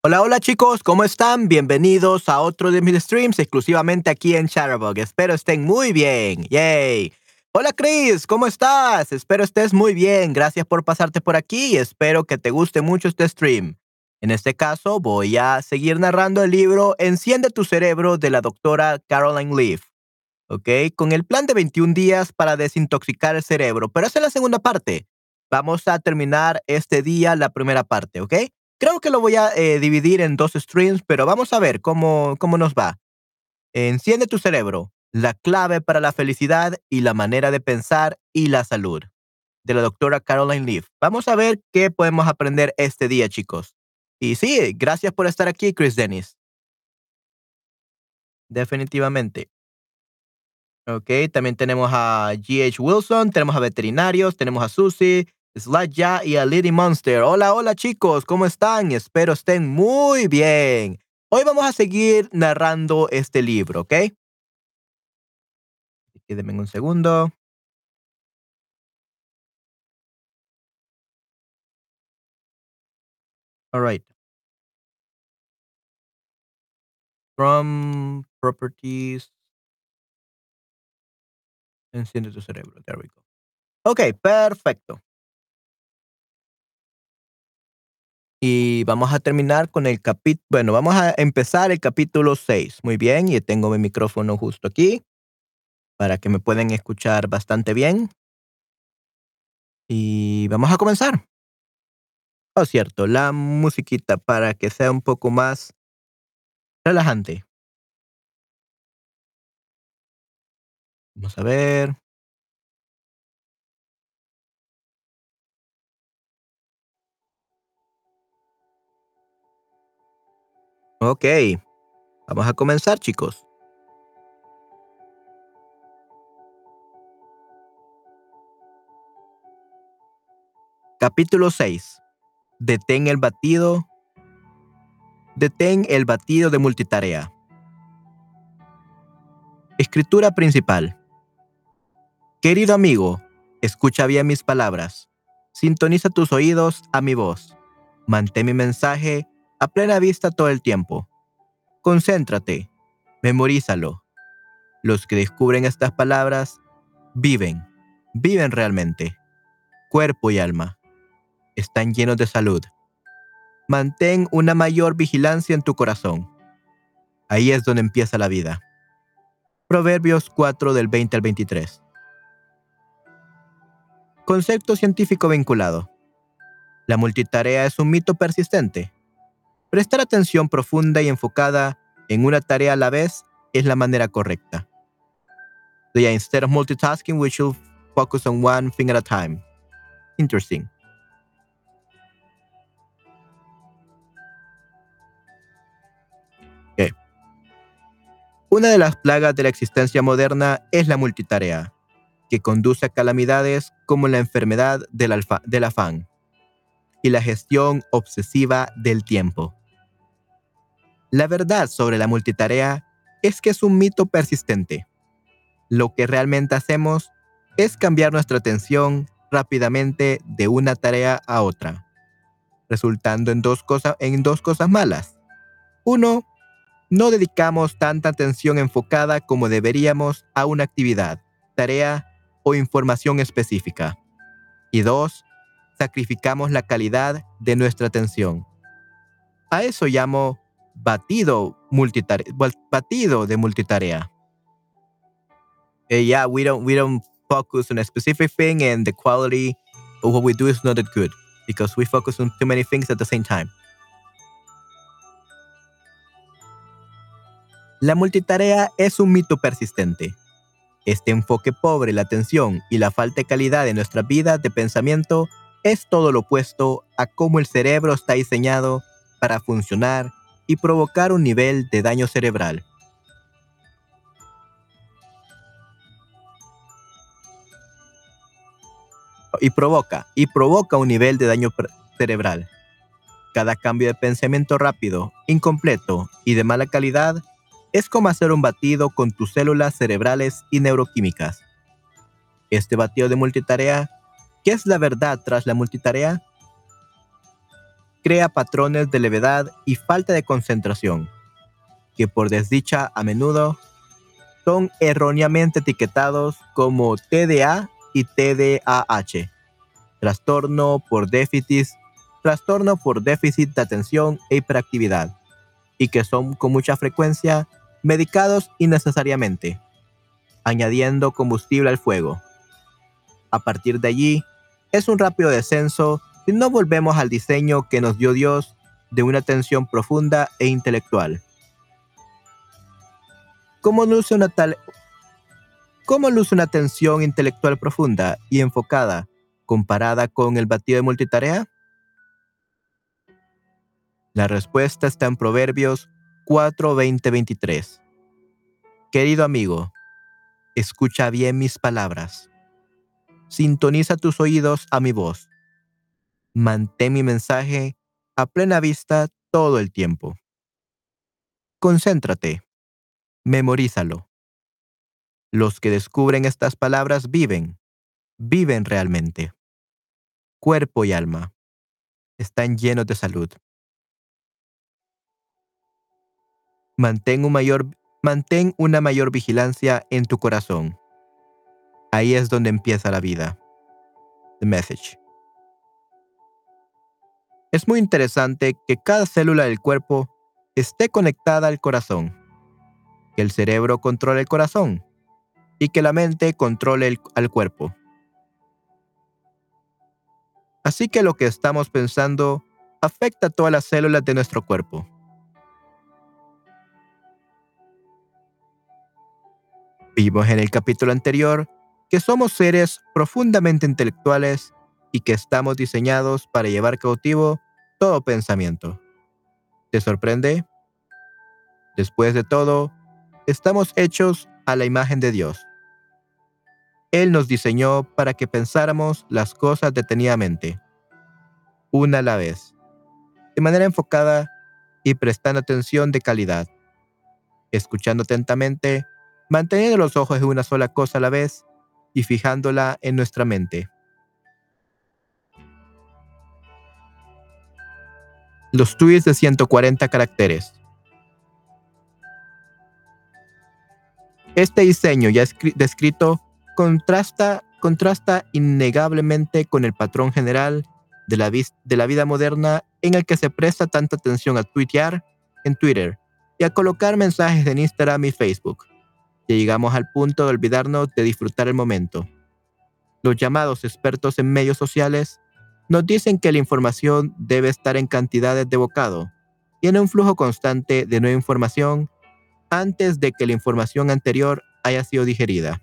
Hola, hola chicos, ¿cómo están? Bienvenidos a otro de mis streams exclusivamente aquí en Chatterbug. Espero estén muy bien. Yay. Hola Chris, ¿cómo estás? Espero estés muy bien. Gracias por pasarte por aquí y espero que te guste mucho este stream. En este caso, voy a seguir narrando el libro Enciende tu cerebro de la doctora Caroline Leaf. ¿Ok? Con el plan de 21 días para desintoxicar el cerebro. Pero esa es la segunda parte. Vamos a terminar este día la primera parte, ¿ok? Creo que lo voy a eh, dividir en dos streams, pero vamos a ver cómo, cómo nos va. Enciende tu cerebro, la clave para la felicidad y la manera de pensar y la salud, de la doctora Caroline Leaf. Vamos a ver qué podemos aprender este día, chicos. Y sí, gracias por estar aquí, Chris Dennis. Definitivamente. Ok, también tenemos a G.H. Wilson, tenemos a veterinarios, tenemos a Susie, Sladja y a Lady Monster. Hola, hola chicos, ¿cómo están? Espero estén muy bien. Hoy vamos a seguir narrando este libro, ¿ok? Quédenme un segundo. All right. From properties. Enciende tu cerebro. There we go. Ok, perfecto. Y vamos a terminar con el capítulo. Bueno, vamos a empezar el capítulo 6. Muy bien, y tengo mi micrófono justo aquí para que me puedan escuchar bastante bien. Y vamos a comenzar. Oh, cierto, la musiquita para que sea un poco más relajante. Vamos a ver. Ok, vamos a comenzar, chicos. Capítulo 6. Detén el batido. Detén el batido de multitarea. Escritura principal. Querido amigo, escucha bien mis palabras. Sintoniza tus oídos a mi voz. Mantén mi mensaje a plena vista todo el tiempo. Concéntrate, memorízalo. Los que descubren estas palabras viven, viven realmente, cuerpo y alma. Están llenos de salud. Mantén una mayor vigilancia en tu corazón. Ahí es donde empieza la vida. Proverbios 4 del 20 al 23. Concepto científico vinculado. La multitarea es un mito persistente Prestar atención profunda y enfocada en una tarea a la vez es la manera correcta. So instead of multitasking, we should focus on one thing at a time. Interesting. Una de las plagas de la existencia moderna es la multitarea, que conduce a calamidades como la enfermedad del, del afán y la gestión obsesiva del tiempo. La verdad sobre la multitarea es que es un mito persistente. Lo que realmente hacemos es cambiar nuestra atención rápidamente de una tarea a otra, resultando en dos, cosas, en dos cosas malas. Uno, no dedicamos tanta atención enfocada como deberíamos a una actividad, tarea o información específica. Y dos, sacrificamos la calidad de nuestra atención. A eso llamo batido multitarea, batido de multitarea. Uh, yeah, we don't we don't focus on a specific thing, and the quality of what we do is not that good because we focus on too many things at the same time. La multitarea es un mito persistente. Este enfoque pobre, la atención y la falta de calidad de nuestra vida de pensamiento es todo lo opuesto a cómo el cerebro está diseñado para funcionar y provocar un nivel de daño cerebral. Y provoca, y provoca un nivel de daño cerebral. Cada cambio de pensamiento rápido, incompleto y de mala calidad es como hacer un batido con tus células cerebrales y neuroquímicas. Este batido de multitarea, ¿qué es la verdad tras la multitarea? Crea patrones de levedad y falta de concentración, que por desdicha a menudo son erróneamente etiquetados como TDA y TDAH, trastorno por déficit, trastorno por déficit de atención e hiperactividad, y que son con mucha frecuencia medicados innecesariamente, añadiendo combustible al fuego. A partir de allí, es un rápido descenso no volvemos al diseño que nos dio Dios de una atención profunda e intelectual. ¿Cómo luce una tal ¿Cómo luce una atención intelectual profunda y enfocada comparada con el batido de multitarea? La respuesta está en Proverbios 4, 23. Querido amigo, escucha bien mis palabras. Sintoniza tus oídos a mi voz. Mantén mi mensaje a plena vista todo el tiempo. Concéntrate. Memorízalo. Los que descubren estas palabras viven, viven realmente. Cuerpo y alma están llenos de salud. Mantén, un mayor, mantén una mayor vigilancia en tu corazón. Ahí es donde empieza la vida. The message. Es muy interesante que cada célula del cuerpo esté conectada al corazón, que el cerebro controle el corazón y que la mente controle al cuerpo. Así que lo que estamos pensando afecta a todas las células de nuestro cuerpo. Vimos en el capítulo anterior que somos seres profundamente intelectuales y que estamos diseñados para llevar cautivo todo pensamiento. ¿Te sorprende? Después de todo, estamos hechos a la imagen de Dios. Él nos diseñó para que pensáramos las cosas detenidamente, una a la vez, de manera enfocada y prestando atención de calidad, escuchando atentamente, manteniendo los ojos en una sola cosa a la vez y fijándola en nuestra mente. Los tweets de 140 caracteres. Este diseño ya descrito contrasta, contrasta innegablemente con el patrón general de la, de la vida moderna en el que se presta tanta atención a tuitear en Twitter y a colocar mensajes en Instagram y Facebook. Y llegamos al punto de olvidarnos de disfrutar el momento. Los llamados expertos en medios sociales nos dicen que la información debe estar en cantidades de bocado y en un flujo constante de nueva información antes de que la información anterior haya sido digerida.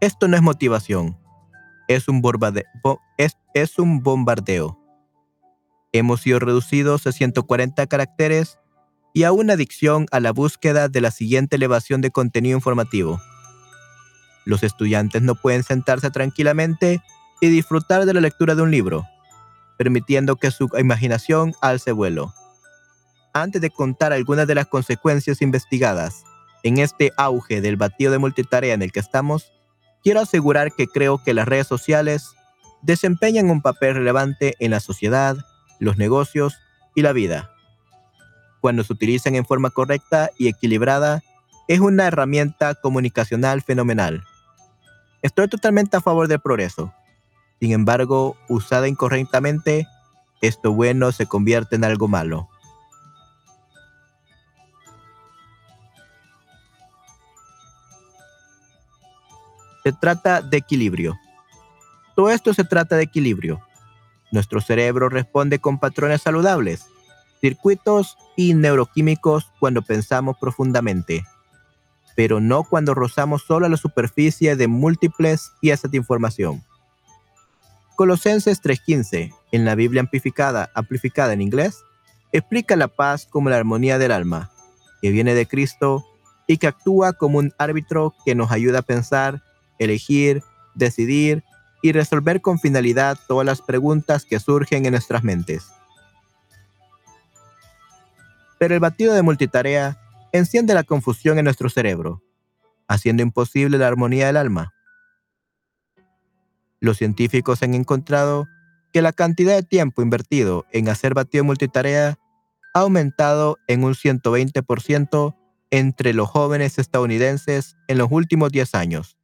Esto no es motivación, es un, es, un bombardeo. Hemos sido reducidos a 140 caracteres y a una adicción a la búsqueda de la siguiente elevación de contenido informativo. Los estudiantes no pueden sentarse tranquilamente y disfrutar de la lectura de un libro, permitiendo que su imaginación alce vuelo. Antes de contar algunas de las consecuencias investigadas en este auge del batido de multitarea en el que estamos, quiero asegurar que creo que las redes sociales desempeñan un papel relevante en la sociedad, los negocios y la vida. Cuando se utilizan en forma correcta y equilibrada, es una herramienta comunicacional fenomenal. Estoy totalmente a favor del progreso. Sin embargo, usada incorrectamente, esto bueno se convierte en algo malo. Se trata de equilibrio. Todo esto se trata de equilibrio. Nuestro cerebro responde con patrones saludables, circuitos y neuroquímicos cuando pensamos profundamente, pero no cuando rozamos solo la superficie de múltiples piezas de información. Colosenses 3:15, en la Biblia amplificada, amplificada en inglés, explica la paz como la armonía del alma, que viene de Cristo y que actúa como un árbitro que nos ayuda a pensar elegir, decidir y resolver con finalidad todas las preguntas que surgen en nuestras mentes. Pero el batido de multitarea enciende la confusión en nuestro cerebro. haciendo imposible la armonía del alma. Los científicos han encontrado que la cantidad de tiempo invertido en hacer batido multitarea ha aumentado en un 120% entre los jóvenes estadounidenses en los últimos 10 años.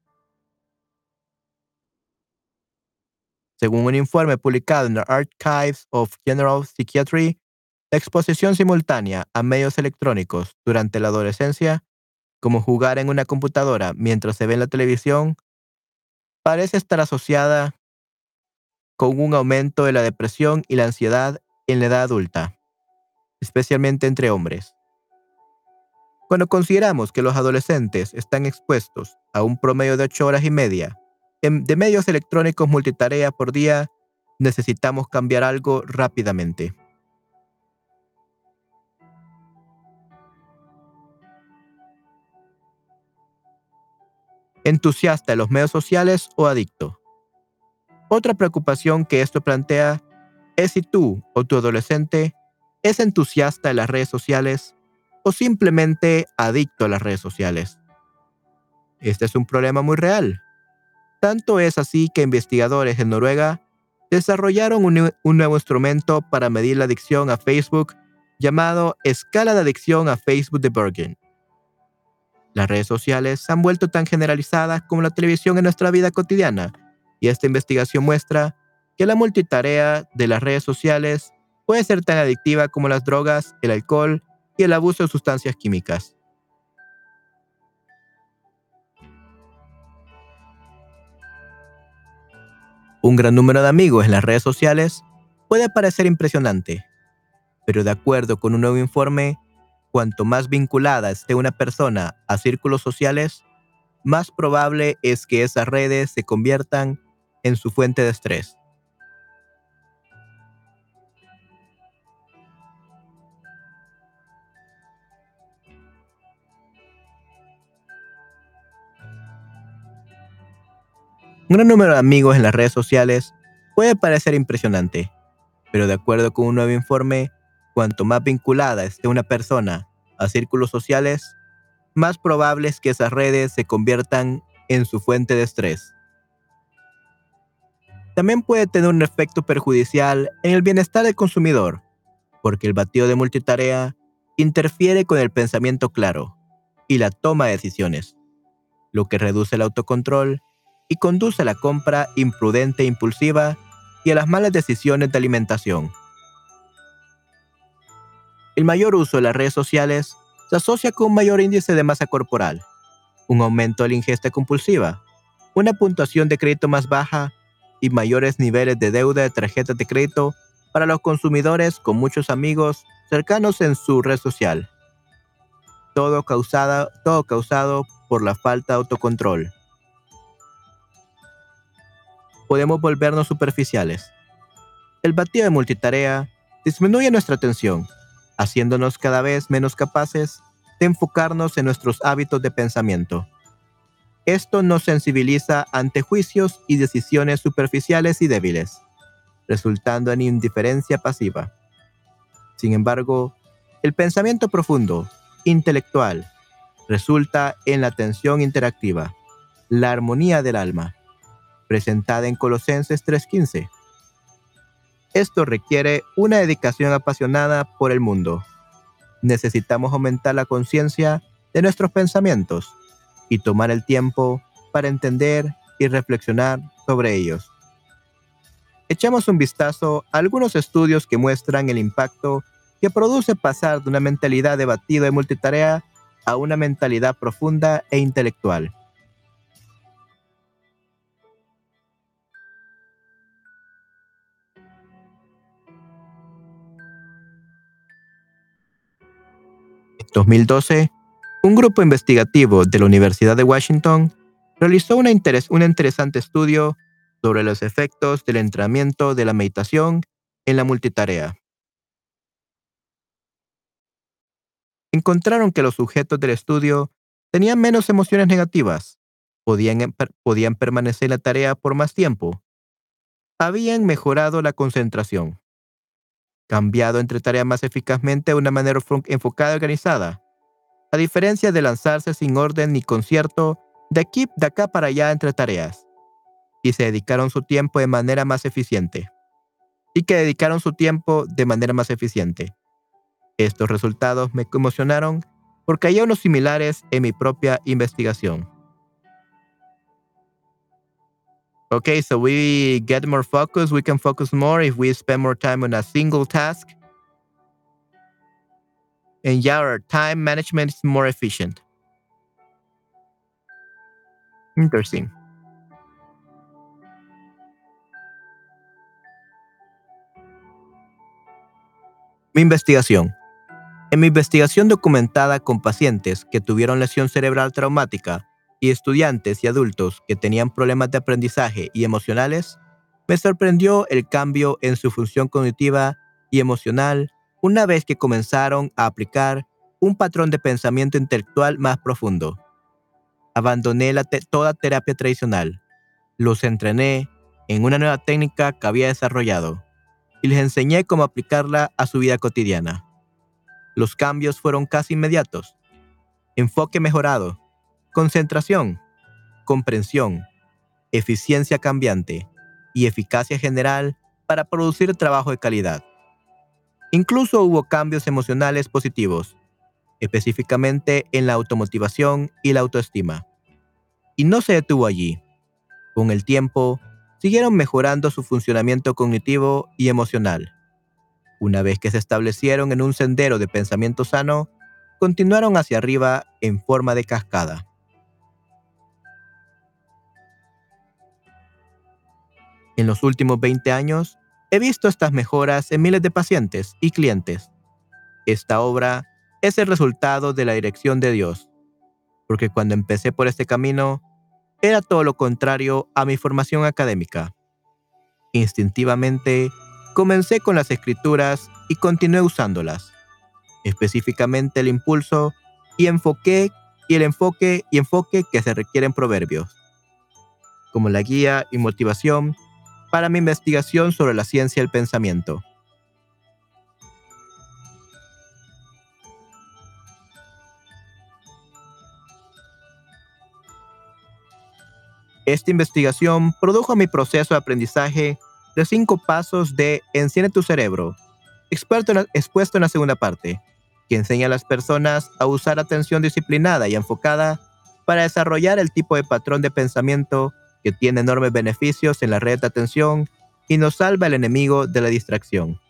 Según un informe publicado en the Archives of General Psychiatry, la exposición simultánea a medios electrónicos durante la adolescencia, como jugar en una computadora mientras se ve en la televisión, parece estar asociada con un aumento de la depresión y la ansiedad en la edad adulta, especialmente entre hombres. Cuando consideramos que los adolescentes están expuestos a un promedio de 8 horas y media de medios electrónicos multitarea por día, necesitamos cambiar algo rápidamente. Entusiasta de los medios sociales o adicto. Otra preocupación que esto plantea es si tú o tu adolescente es entusiasta de las redes sociales o simplemente adicto a las redes sociales. Este es un problema muy real. Tanto es así que investigadores en Noruega desarrollaron un, nuevo instrumento para medir la adicción a Facebook llamado Escala de Adicción a Facebook de Bergen. Las redes sociales se han vuelto tan generalizadas como la televisión en nuestra vida cotidiana, y esta investigación muestra que la multitarea de las redes sociales puede ser tan adictiva como las drogas, el alcohol y el abuso de sustancias químicas. Un gran número de amigos en las redes sociales puede parecer impresionante, pero de acuerdo con un nuevo informe, cuanto más vinculada esté una persona a círculos sociales, más probable es que esas redes se conviertan en su fuente de estrés. Un gran número de amigos en las redes sociales puede parecer impresionante, pero de acuerdo con un nuevo informe, cuanto más vinculada esté una persona a círculos sociales, más probable es que esas redes se conviertan en su fuente de estrés. También puede tener un efecto perjudicial en el bienestar del consumidor, porque el batido de multitarea interfiere con el pensamiento claro y la toma de decisiones, lo que reduce el autocontrol y conduce a la compra imprudente e impulsiva y a las malas decisiones de alimentación. El mayor uso de las redes sociales se asocia con un mayor índice de masa corporal, un aumento de la ingesta compulsiva, una puntuación de crédito más baja y mayores niveles de deuda de tarjetas de crédito para los consumidores con muchos amigos cercanos en su red social. Todo causado, todo causado por la falta de autocontrol podemos volvernos superficiales. El batido de multitarea disminuye nuestra atención, haciéndonos cada vez menos capaces de enfocarnos en nuestros hábitos de pensamiento. Esto nos sensibiliza ante juicios y decisiones superficiales y débiles, resultando en indiferencia pasiva. Sin embargo, el pensamiento profundo, intelectual, resulta en la atención interactiva, la armonía del alma, presentada en Colosenses 3:15. Esto requiere una dedicación apasionada por el mundo. Necesitamos aumentar la conciencia de nuestros pensamientos y tomar el tiempo para entender y reflexionar sobre ellos. Echamos un vistazo a algunos estudios que muestran el impacto que produce pasar de una mentalidad debatida y multitarea a una mentalidad profunda e intelectual. 2012, un grupo investigativo de la Universidad de Washington realizó un interesante estudio sobre los efectos del entrenamiento de la meditación en la multitarea. Encontraron que los sujetos del estudio tenían menos emociones negativas, podían, em, podían permanecer en la tarea por más tiempo, habían mejorado la concentración cambiado entre tareas más eficazmente de una manera enfocada y organizada, a diferencia de lanzarse sin orden ni concierto de aquí de acá para allá entre tareas, y se dedicaron su tiempo de manera más eficiente. Y que dedicaron su tiempo de manera más eficiente. Estos resultados me conmocionaron porque hay unos similares en mi propia investigación. Okay, so we get more focus. We can focus more if we spend more time on a single task. And yeah, our time management is more efficient. Interesting. Mi investigación. En mi investigación documentada con pacientes que tuvieron lesión cerebral traumática, y estudiantes y adultos que tenían problemas de aprendizaje y emocionales, me sorprendió el cambio en su función cognitiva y emocional una vez que comenzaron a aplicar un patrón de pensamiento intelectual más profundo. Abandoné toda terapia tradicional, los entrené en una nueva técnica que había desarrollado y les enseñé cómo aplicarla a su vida cotidiana. Los cambios fueron casi inmediatos. Enfoque mejorado, Concentración, comprensión, eficiencia cambiante y eficacia general para producir trabajo de calidad. Incluso hubo cambios emocionales positivos, específicamente en la automotivación y la autoestima. Y no se detuvo allí. Con el tiempo, siguieron mejorando su funcionamiento cognitivo y emocional. Una vez que se establecieron en un sendero de pensamiento sano, continuaron hacia arriba en forma de cascada. En los últimos 20 años, he visto estas mejoras en miles de pacientes y clientes. Esta obra es el resultado de la dirección de Dios, porque cuando empecé por este camino, era todo lo contrario a mi formación académica. Instintivamente, comencé con las escrituras y continué usándolas, específicamente el impulso y enfoque y el enfoque y enfoque que se requieren proverbios, como la guía y motivación para mi investigación sobre la ciencia del pensamiento. Esta investigación produjo mi proceso de aprendizaje de cinco pasos de Enciende tu cerebro, expuesto en la segunda parte, que enseña a las personas a usar atención disciplinada y enfocada para desarrollar el tipo de patrón de pensamiento que tiene enormes beneficios en la red de atención y nos salva el enemigo de la distracción.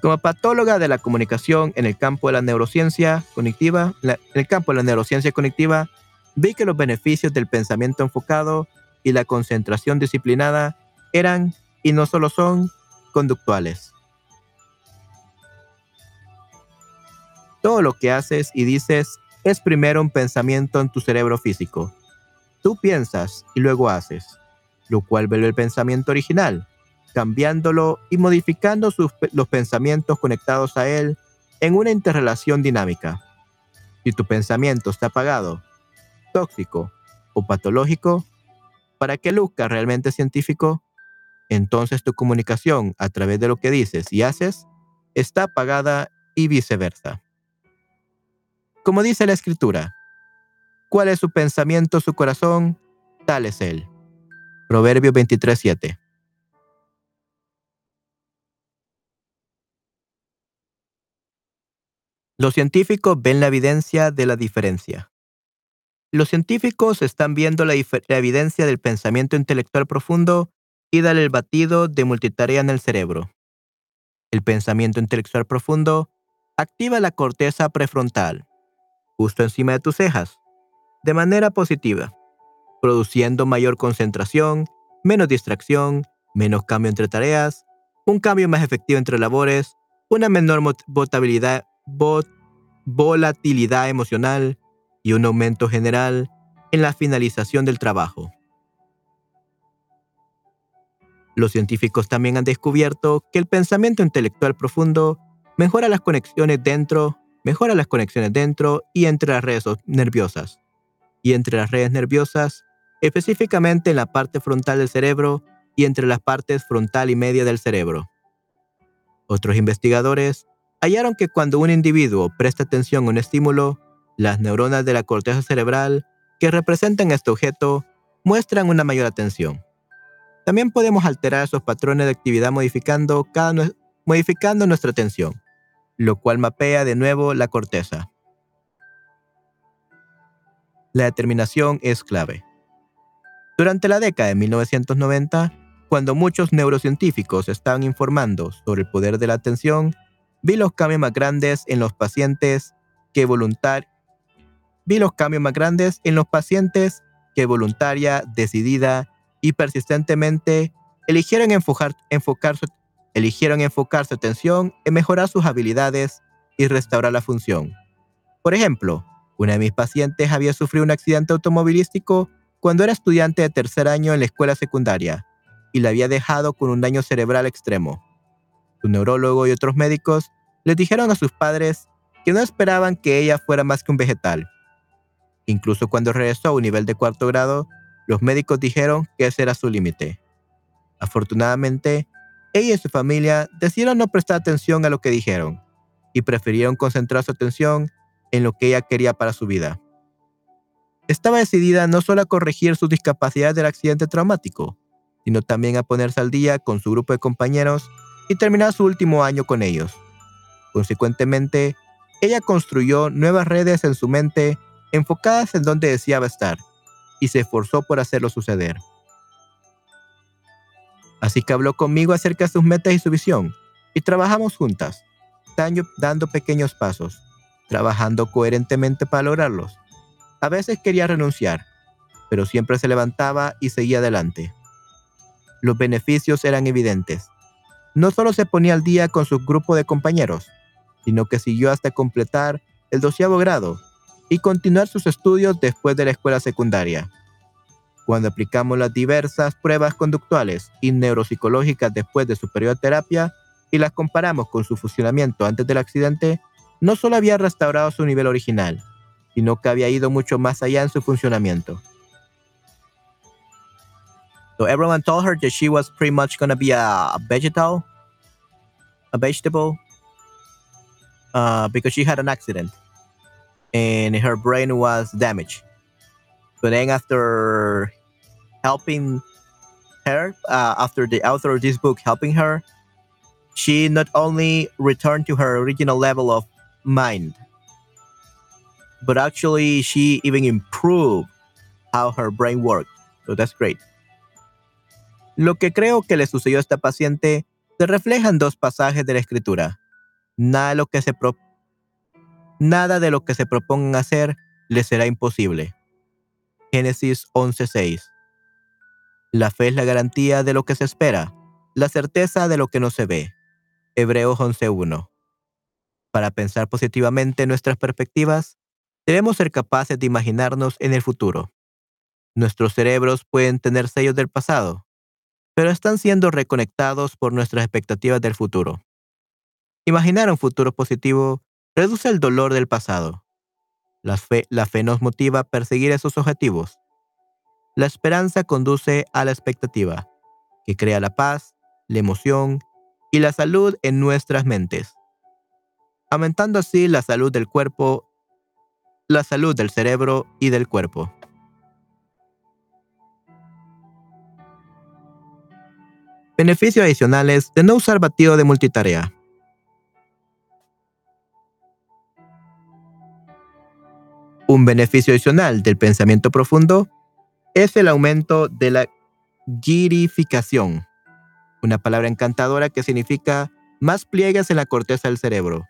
Como patóloga de la comunicación en el campo de la neurociencia cognitiva, en el campo de la neurociencia cognitiva, vi que los beneficios del pensamiento enfocado y la concentración disciplinada eran, y no solo son, conductuales. Todo lo que haces y dices es primero un pensamiento en tu cerebro físico. Tú piensas y luego haces, lo cual vuelve el pensamiento original, cambiándolo y modificando los pensamientos conectados a él en una interrelación dinámica. Si tu pensamiento está apagado, tóxico o patológico, para que luzca realmente científico, entonces tu comunicación a través de lo que dices y haces está apagada y viceversa. Como dice la escritura, ¿cuál es su pensamiento, su corazón? Tal es él. Proverbio 23:7. Los científicos ven la evidencia de la diferencia. Los científicos están viendo la, evidencia del pensamiento intelectual profundo y del batido de multitarea en el cerebro. El pensamiento intelectual profundo activa la corteza prefrontal, justo encima de tus cejas, de manera positiva, produciendo mayor concentración, menos distracción, menos cambio entre tareas, un cambio más efectivo entre labores, una menor volatilidad emocional y un aumento general en la finalización del trabajo. Los científicos también han descubierto que el pensamiento intelectual profundo mejora las conexiones dentro mejora las conexiones dentro y entre las redes nerviosas. Y entre las redes nerviosas, específicamente en la parte frontal del cerebro y entre las partes frontal y media del cerebro. Otros investigadores hallaron que cuando un individuo presta atención a un estímulo, las neuronas de la corteza cerebral que representan este objeto muestran una mayor atención. También podemos alterar esos patrones de actividad modificando, cada, modificando nuestra atención, lo cual mapea de nuevo la corteza. La determinación es clave. Durante la década de 1990, cuando muchos neurocientíficos estaban informando sobre el poder de la atención, vi los cambios más grandes en los pacientes que voluntar vi los cambios más grandes en los pacientes que voluntaria, decidida y persistentemente eligieron enfocar, enfocar eligieron enfocar su atención en mejorar sus habilidades y restaurar la función. Por ejemplo, una de mis pacientes había sufrido un accidente automovilístico cuando era estudiante de tercer año en la escuela secundaria y la había dejado con un daño cerebral extremo. Su neurólogo y otros médicos les dijeron a sus padres que no esperaban que ella fuera más que un vegetal. Incluso cuando regresó a un nivel de cuarto grado, los médicos dijeron que ese era su límite. Afortunadamente, ella y su familia decidieron no prestar atención a lo que dijeron y prefirieron concentrar su atención en lo que ella quería para su vida. Estaba decidida no solo a corregir sus discapacidades del accidente traumático, sino también a ponerse al día con su grupo de compañeros y terminar su último año con ellos. Consecuentemente, ella construyó nuevas redes en su mente enfocadas en donde deseaba estar y se esforzó por hacerlo suceder. Así que habló conmigo acerca de sus metas y su visión, y trabajamos juntas, dando pequeños pasos, trabajando coherentemente para lograrlos. A veces quería renunciar, pero siempre se levantaba y seguía adelante. Los beneficios eran evidentes. No solo se ponía al día con su grupo de compañeros, sino que siguió hasta completar el doceavo grado y continuar sus estudios después de la escuela secundaria. Cuando aplicamos las diversas pruebas conductuales y neuropsicológicas después de su periodo de terapia y las comparamos con su funcionamiento antes del accidente, no solo había restaurado su nivel original, sino que había ido mucho más allá en su funcionamiento. So everyone told her that she was pretty much to be a, vegetal, a vegetable, uh, because she had an accident and her brain was damaged. But then after helping her, uh, after the author of this book helping her, she not only returned to her original level of mind, but actually she even improved how her brain worked. So that's great. Lo que creo que le sucedió a esta paciente se refleja en dos pasajes de la escritura. Nada de lo que se pro nada de lo que se propongan hacer les será imposible. Génesis 11:6 La fe es la garantía de lo que se espera, la certeza de lo que no se ve. Hebreos 11:1 Para pensar positivamente nuestras perspectivas, debemos ser capaces de imaginarnos en el futuro. Nuestros cerebros pueden tener sellos del pasado, pero están siendo reconectados por nuestras expectativas del futuro. Imaginar un futuro positivo reduce el dolor del pasado. La fe, la fe nos motiva a perseguir esos objetivos. La esperanza conduce a la expectativa, que crea la paz, la emoción y la salud en nuestras mentes, aumentando así la salud del cuerpo, la salud del cerebro y del cuerpo. Beneficios adicionales de no usar batido de multitarea. Un beneficio adicional del pensamiento profundo es el aumento de la girificación, una palabra encantadora que significa más pliegues en la corteza del cerebro.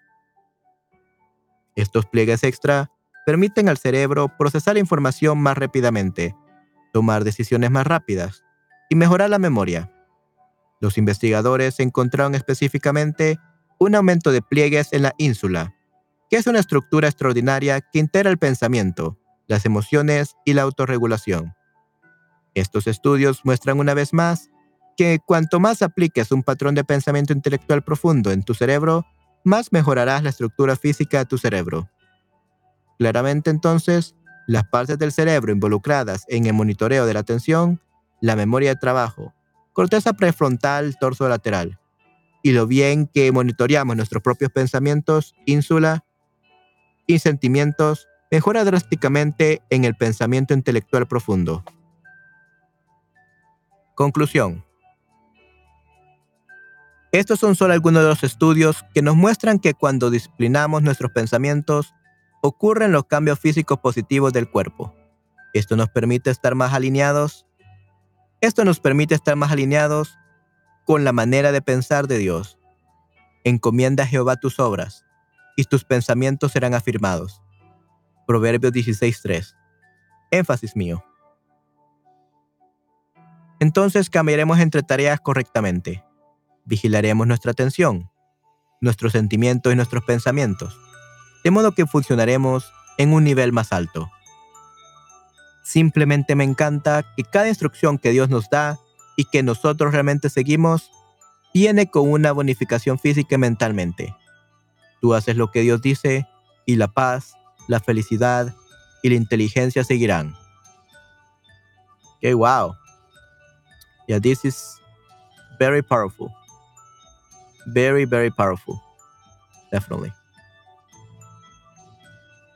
Estos pliegues extra permiten al cerebro procesar información más rápidamente, tomar decisiones más rápidas y mejorar la memoria. Los investigadores encontraron específicamente un aumento de pliegues en la ínsula, que es una estructura extraordinaria que integra el pensamiento, las emociones y la autorregulación. Estos estudios muestran una vez más que cuanto más apliques un patrón de pensamiento intelectual profundo en tu cerebro, más mejorarás la estructura física de tu cerebro. Claramente entonces, las partes del cerebro involucradas en el monitoreo de la atención, la memoria de trabajo, corteza prefrontal, torso lateral, y lo bien que monitoreamos nuestros propios pensamientos, ínsula y sentimientos, mejora drásticamente en el pensamiento intelectual profundo. Conclusión. Estos son solo algunos de los estudios que nos muestran que cuando disciplinamos nuestros pensamientos, ocurren los cambios físicos positivos del cuerpo. Esto nos permite estar más alineados. Esto nos permite estar más alineados con la manera de pensar de Dios. Encomienda a Jehová tus obras, y tus pensamientos serán afirmados. Proverbios 16.3. Énfasis mío. Entonces cambiaremos entre tareas correctamente. Vigilaremos nuestra atención, nuestros sentimientos y nuestros pensamientos, de modo que funcionaremos en un nivel más alto. Simplemente me encanta que cada instrucción que Dios nos da y que nosotros realmente seguimos viene con una bonificación física y mentalmente. Tú haces lo que Dios dice y la paz, la felicidad y la inteligencia seguirán. Okay, wow. Yeah, this is very powerful. Very, very powerful. Definitely.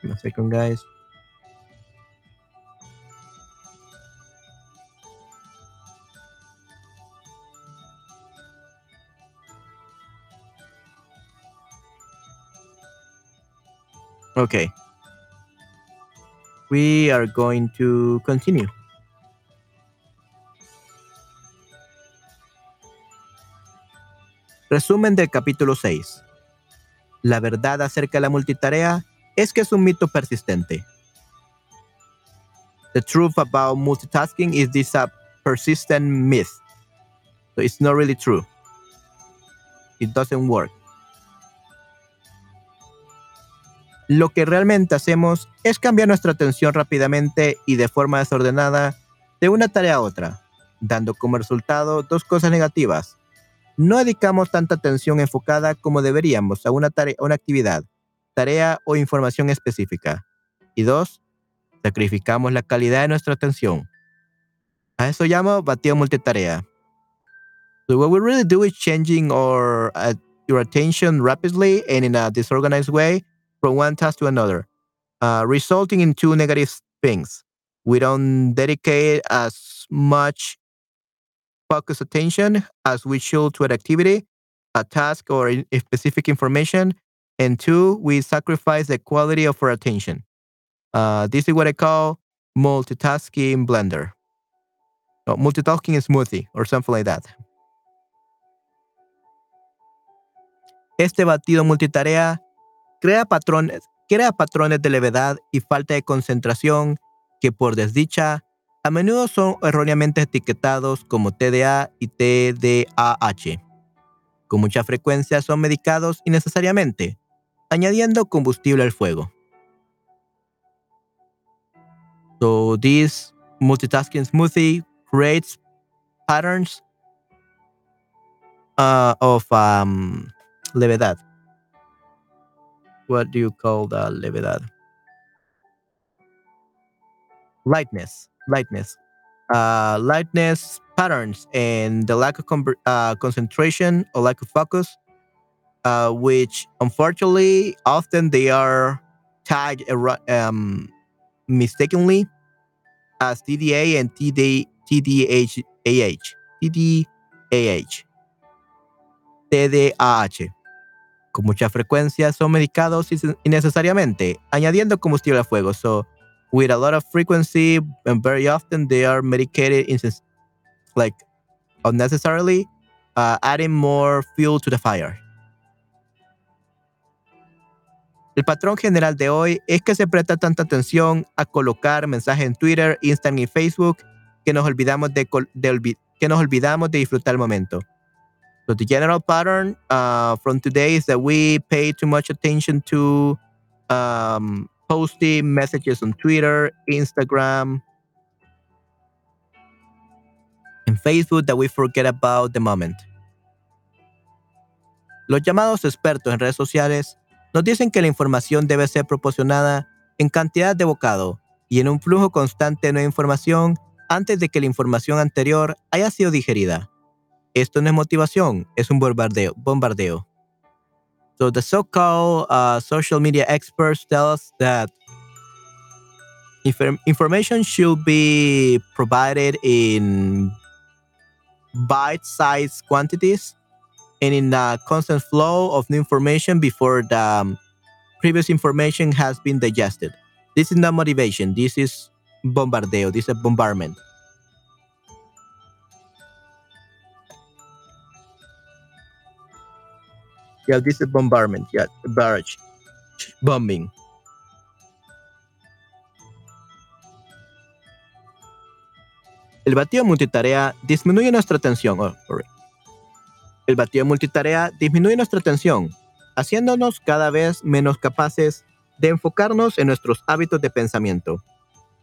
A second, guys. Okay. We are going to continue. Resumen del capítulo 6. La verdad acerca de la multitarea es que es un mito persistente. The truth about multitasking is this a persistent myth. So it's not really true. It doesn't work. Lo que realmente hacemos es cambiar nuestra atención rápidamente y de forma desordenada de una tarea a otra, dando como resultado dos cosas negativas. No dedicamos tanta atención enfocada como deberíamos a una, tarea, una actividad, tarea o información específica. Y dos, sacrificamos la calidad de nuestra atención. A eso llamo batido multitarea. So what we really do is changing our, uh, your attention rapidly and in a disorganized way from one task to another, uh, resulting in two negative things. We don't dedicate as much focus attention as we should to an activity, a task, or a specific information. And two, we sacrifice the quality of our attention. Uh, this is what I call multitasking blender. Oh, multitasking smoothie or something like that. Este batido multitarea crea patrones, crea patrones de levedad y falta de concentración que por desdicha a menudo son erróneamente etiquetados como TDA y TDAH. Con mucha frecuencia son medicados innecesariamente, añadiendo combustible al fuego. So this multitasking smoothie creates patterns uh, of um, levedad what do you call the levedad? Lightness, lightness, uh, lightness patterns, and the lack of uh, concentration or lack of focus, uh, which unfortunately often they are tagged um, mistakenly as TDA and TD, TDAH, TDAH. Con mucha frecuencia son medicados innecesariamente, añadiendo combustible al fuego. So, with a lot of frequency and very often they are medicated like unnecessarily, uh, adding more fuel to the fire. El patrón general de hoy es que se presta tanta atención a colocar mensajes en Twitter, Instagram y Facebook que nos olvidamos de, de, que nos olvidamos de disfrutar el momento. So the general pattern uh, from today is that we pay too much attention to um, posting messages on Twitter, Instagram, and Facebook that we forget about the moment. Los llamados expertos en redes sociales nos dicen que la información debe ser proporcionada en cantidad de bocado y en un flujo constante de nueva información antes de que la información anterior haya sido digerida. Esto no es motivación, es un bombardeo. bombardeo. So the so-called uh, social media experts tell us that inf- information should be provided in bite-sized quantities and in a constant flow of new information before the um, previous information has been digested. This is not motivation. This is bombardeo. This is bombardment. Yeah, this is bombardment. Yeah, barrage, bombing. El batido multitarea disminuye nuestra atención. Oh. El batido multitarea disminuye nuestra atención, haciéndonos cada vez menos capaces de enfocarnos en nuestros hábitos de pensamiento.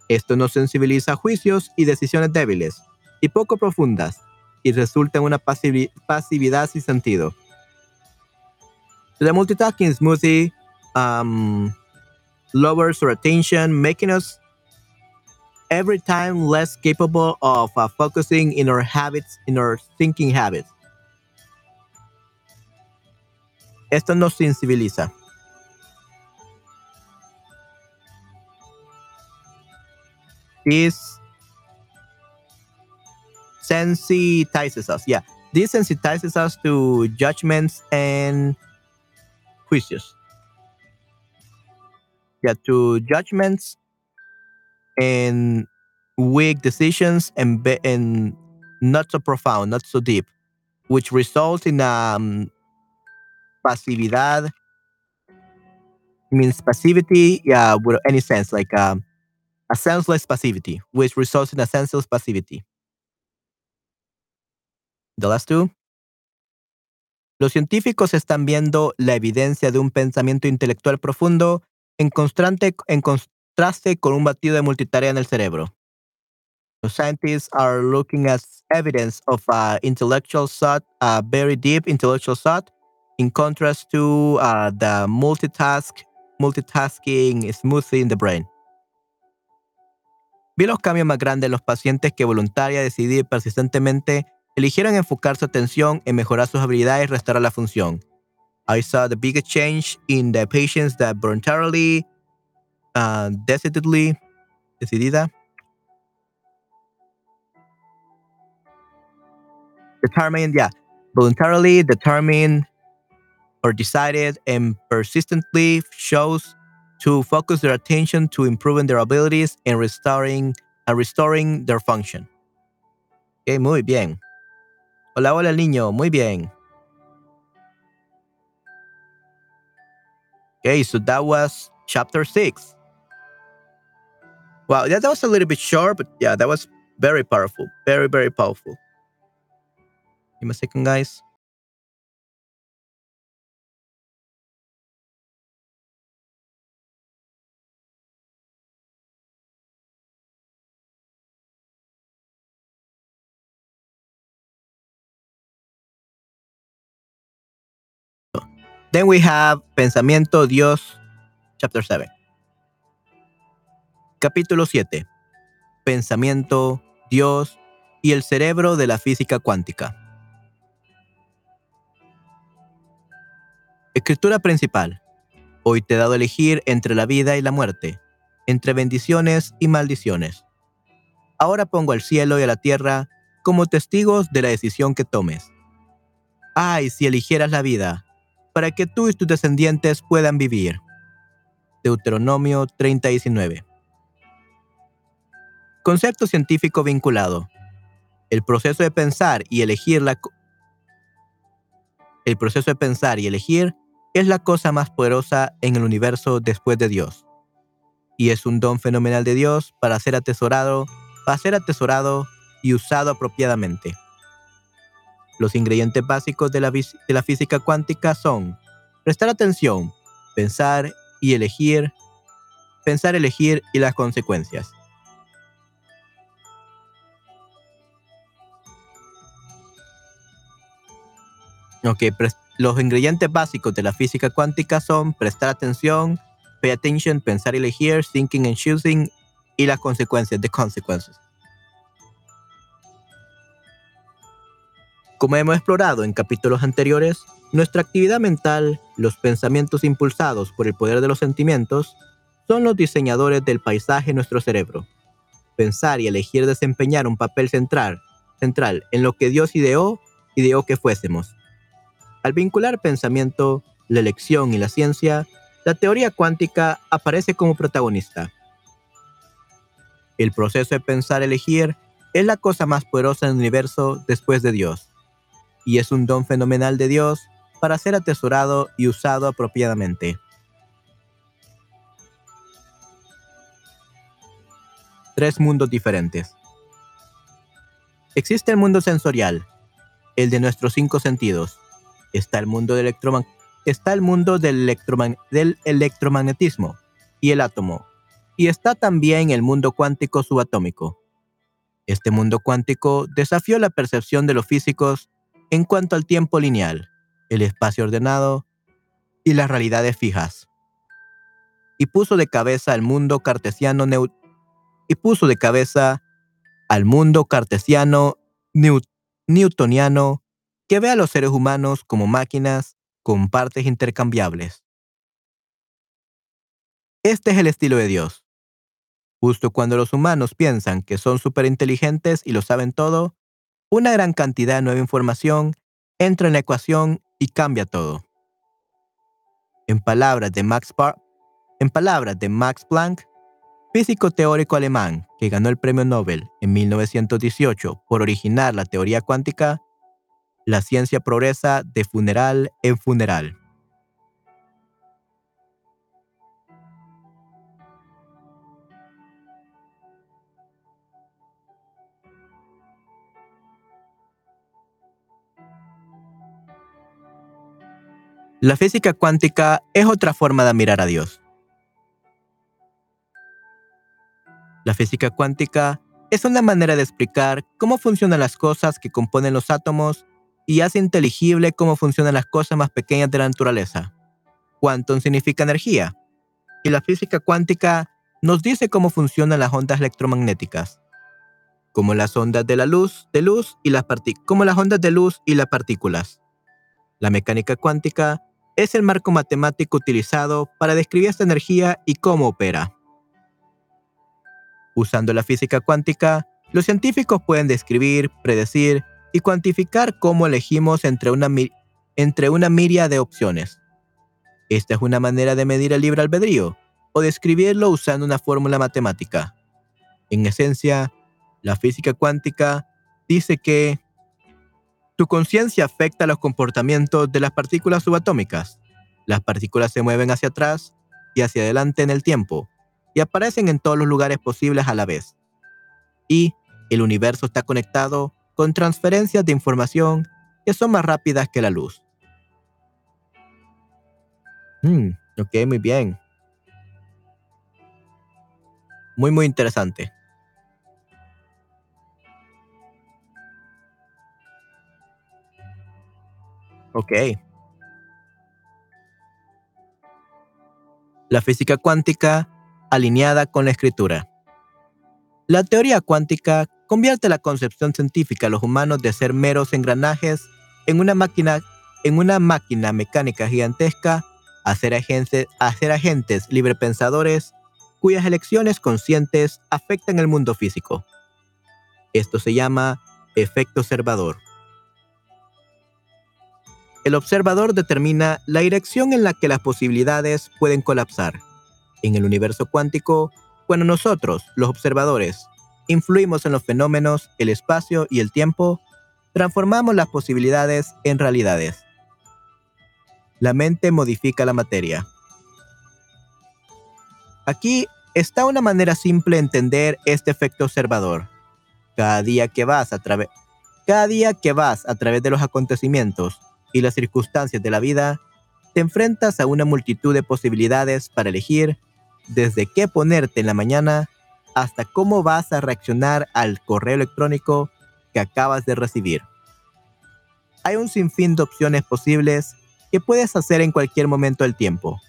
Esto nos sensibiliza a juicios y decisiones débiles y poco profundas y resulta en una pasivi- pasividad sin sentido. The multitasking smoothie um, lowers our attention, making us every time less capable of uh, focusing in our habits, in our thinking habits. Esto nos sensibiliza. This sensitizes us. Yeah, this sensitizes us to judgments and juicios. Yeah, to judgments and weak decisions and be- and not so profound, not so deep, which results in um, pasividad means passivity, yeah, with any sense, like um, a senseless passivity, which results in a senseless passivity. The last two. Los científicos están viendo la evidencia de un pensamiento intelectual profundo en, constante, en contraste con un batido de multitarea en el cerebro. Los scientists are looking at evidence of uh, intellectual thought, uh, very deep intellectual thought, in contrast to uh, the multitask, multitasking smoothie in the brain. Vi los cambios más grandes en los pacientes que voluntaria, decidida y persistentemente eligieron enfocar su atención en mejorar sus habilidades y restaurar la función. I saw the biggest change in the patients that voluntarily, uh, decidedly, decidida, determined, yeah, voluntarily determined or decided and persistently chose to focus their attention to improving their abilities and restoring and restoring their function. Ok, muy bien. Hola, hola, niño, muy bien. Okay, so that was chapter six. Wow, yeah, that was a little bit short, but yeah, that was very powerful. Very, very powerful. Give me a second, guys. Then we have Pensamiento Dios, chapter 7. Capítulo 7. Pensamiento, Dios y el cerebro de la física cuántica. Escritura principal. Hoy te he dado a elegir entre la vida y la muerte, entre bendiciones y maldiciones. Ahora pongo al cielo y a la tierra como testigos de la decisión que tomes. Ay, si eligieras la vida, para que tú y tus descendientes puedan vivir. Deuteronomio 30:19. Concepto científico vinculado. El proceso de pensar y elegir la El proceso de pensar y elegir es la cosa más poderosa en el universo después de Dios. Y es un don fenomenal de Dios para ser atesorado, para ser atesorado y usado apropiadamente. Los ingredientes básicos de la, de la física cuántica son prestar atención, pensar y elegir, pensar, elegir y las consecuencias. Ok, los ingredientes básicos de la física cuántica son prestar atención, pay attention, pensar y elegir, thinking and choosing y las consecuencias, the consequences. Como hemos explorado en capítulos anteriores, nuestra actividad mental, los pensamientos impulsados por el poder de los sentimientos, son los diseñadores del paisaje en nuestro cerebro. Pensar y elegir desempeñar un papel central, central en lo que Dios ideó, ideó que fuésemos. Al vincular pensamiento, la elección y la ciencia, la teoría cuántica aparece como protagonista. El proceso de pensar-elegir es la cosa más poderosa en el universo después de Dios, y es un don fenomenal de Dios para ser atesorado y usado apropiadamente. Tres mundos diferentes. Existe el mundo sensorial, el de nuestros cinco sentidos. Está el mundo del, está el mundo del, del electromagnetismo y el átomo. Y está también el mundo cuántico subatómico. Este mundo cuántico desafió la percepción de los físicos en cuanto al tiempo lineal, el espacio ordenado y las realidades fijas. Y puso de cabeza al mundo cartesiano y puso de cabeza al mundo cartesiano newtoniano que ve a los seres humanos como máquinas con partes intercambiables. Este es el estilo de Dios. Justo cuando los humanos piensan que son superinteligentes y lo saben todo, una gran cantidad de nueva información entra en la ecuación y cambia todo. En palabras de Max, en palabras de Max Planck, físico teórico alemán que ganó el premio Nobel en 1918 por originar la teoría cuántica, la ciencia progresa de funeral en funeral. La física cuántica es otra forma de mirar a Dios. La física cuántica es una manera de explicar cómo funcionan las cosas que componen los átomos y hace inteligible cómo funcionan las cosas más pequeñas de la naturaleza. Quantum significa energía, y la física cuántica nos dice cómo funcionan las ondas electromagnéticas, como las ondas de la luz, de luz y las como las ondas de luz y las partículas. La mecánica cuántica es el marco matemático utilizado para describir esta energía y cómo opera. Usando la física cuántica, los científicos pueden describir, predecir y cuantificar cómo elegimos entre una, entre miria de opciones. Esta es una manera de medir el libre albedrío o describirlo usando una fórmula matemática. En esencia, la física cuántica dice que tu conciencia afecta los comportamientos de las partículas subatómicas. Las partículas se mueven hacia atrás y hacia adelante en el tiempo y aparecen en todos los lugares posibles a la vez. Y el universo está conectado con transferencias de información que son más rápidas que la luz. Hmm, ok, muy bien. Muy, muy interesante. Ok. La física cuántica alineada con la escritura. La teoría cuántica convierte la concepción científica de los humanos de ser meros engranajes en una máquina, en una máquina mecánica gigantesca a ser, agentes, a ser agentes librepensadores cuyas elecciones conscientes afectan el mundo físico. Esto se llama efecto observador. El observador determina la dirección en la que las posibilidades pueden colapsar. En el universo cuántico, cuando nosotros, los observadores, influimos en los fenómenos, el espacio y el tiempo, transformamos las posibilidades en realidades. La mente modifica la materia. Aquí está una manera simple de entender este efecto observador. Cada día que vas a través cada día que vas a través de los acontecimientos y las circunstancias de la vida, te enfrentas a una multitud de posibilidades para elegir desde qué ponerte en la mañana hasta cómo vas a reaccionar al correo electrónico que acabas de recibir. Hay un sinfín de opciones posibles que puedes hacer en cualquier momento del tiempo,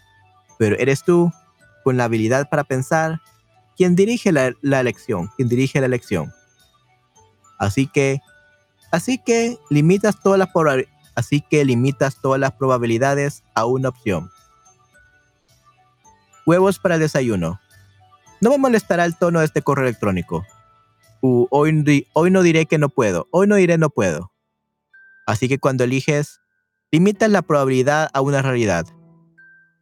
pero eres tú, con la habilidad para pensar, quien dirige la, elección, quien dirige la elección. Así que Así que limitas todas las así que limitas todas las probabilidades a una opción. Huevos para el desayuno. No me molestará el tono de este correo electrónico. hoy, hoy no diré que no puedo. Hoy no diré no puedo. Así que cuando eliges, limitas la probabilidad a una realidad.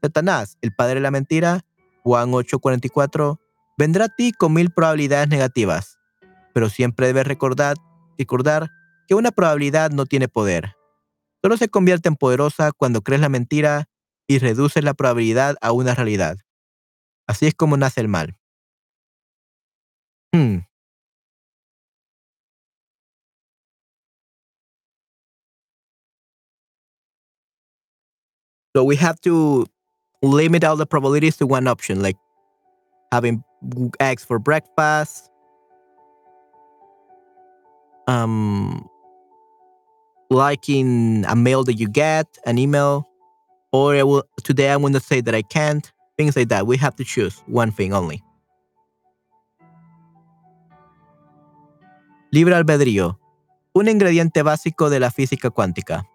Satanás, el padre de la mentira, Juan 8:44, vendrá a ti con mil probabilidades negativas, pero siempre debes recordar, recordar que una probabilidad no tiene poder. Solo se convierte en poderosa cuando crees la mentira y reduces la probabilidad a una realidad. Así es como nace el mal. Hmm. So we have to limit all the probabilities to one option, like having eggs for breakfast, um, liking a mail that you get, an email, or I will, today I'm going to say that I can't, things like that. We have to choose one thing only. Libre albedrío, un ingrediente básico de la física cuántica.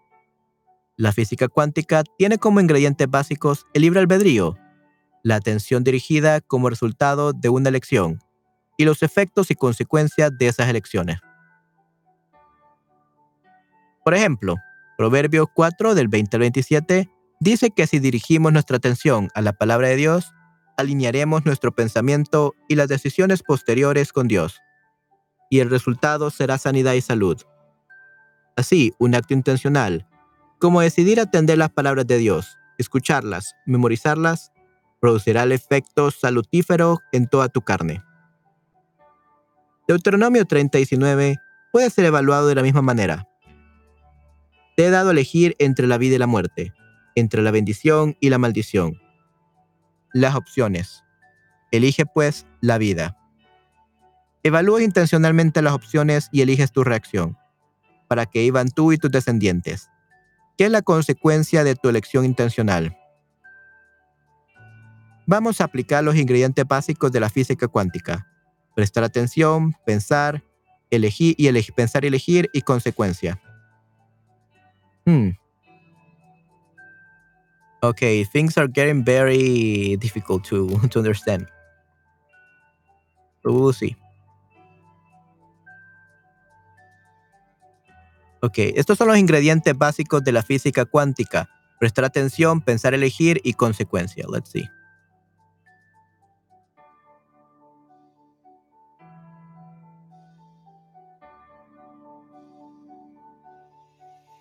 La física cuántica tiene como ingredientes básicos el libre albedrío, la atención dirigida como resultado de una elección y los efectos y consecuencias de esas elecciones. Por ejemplo, Proverbios 4 del 20 al 27 dice que si dirigimos nuestra atención a la palabra de Dios, alinearemos nuestro pensamiento y las decisiones posteriores con Dios, y el resultado será sanidad y salud. Así, un acto intencional, como decidir atender las palabras de Dios, escucharlas, memorizarlas, producirá el efecto salutífero en toda tu carne. Deuteronomio 30 puede ser evaluado de la misma manera. Te he dado a elegir entre la vida y la muerte, entre la bendición y la maldición. Las opciones. Elige pues la vida. Evalúa intencionalmente las opciones y eliges tu reacción, para que iban tú y tus descendientes. ¿Qué es la consecuencia de tu elección intencional? Vamos a aplicar los ingredientes básicos de la física cuántica. Prestar atención, pensar, elegir y elegir, pensar y elegir y consecuencia. Hmm. Okay, things are getting very difficult to, to understand. we'll see. Ok, estos son los ingredientes básicos de la física cuántica. Prestar atención, pensar, elegir y consecuencia. Let's see.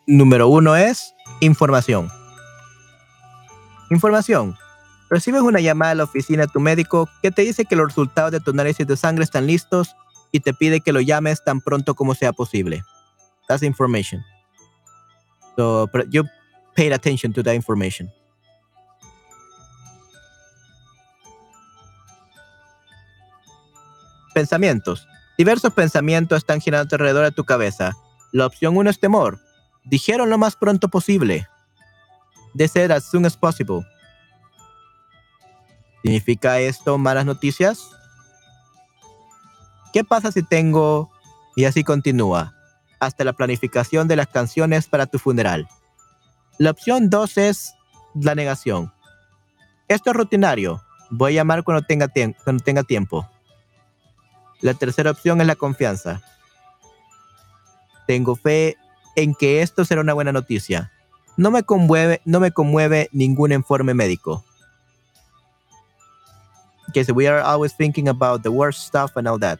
Número uno es información. Información. Recibes una llamada a la oficina de tu médico que te dice que los resultados de tu análisis de sangre están listos y te pide que lo llames tan pronto como sea posible. That's information. So you paid attention to that information. Pensamientos. Diversos pensamientos están girando alrededor de tu cabeza. La opción uno es temor. Dijeron lo más pronto posible. De ser as soon as possible. ¿Significa esto malas noticias? ¿Qué pasa si tengo... Y así continúa, hasta la planificación de las canciones para tu funeral. La opción 2 es la negación. Esto es rutinario. Voy a llamar cuando tenga, cuando tenga tiempo. La tercera opción es la confianza. Tengo fe en que esto será una buena noticia. No me conmueve, no me conmueve ningún informe médico. Because we are always thinking about the worst stuff and all that.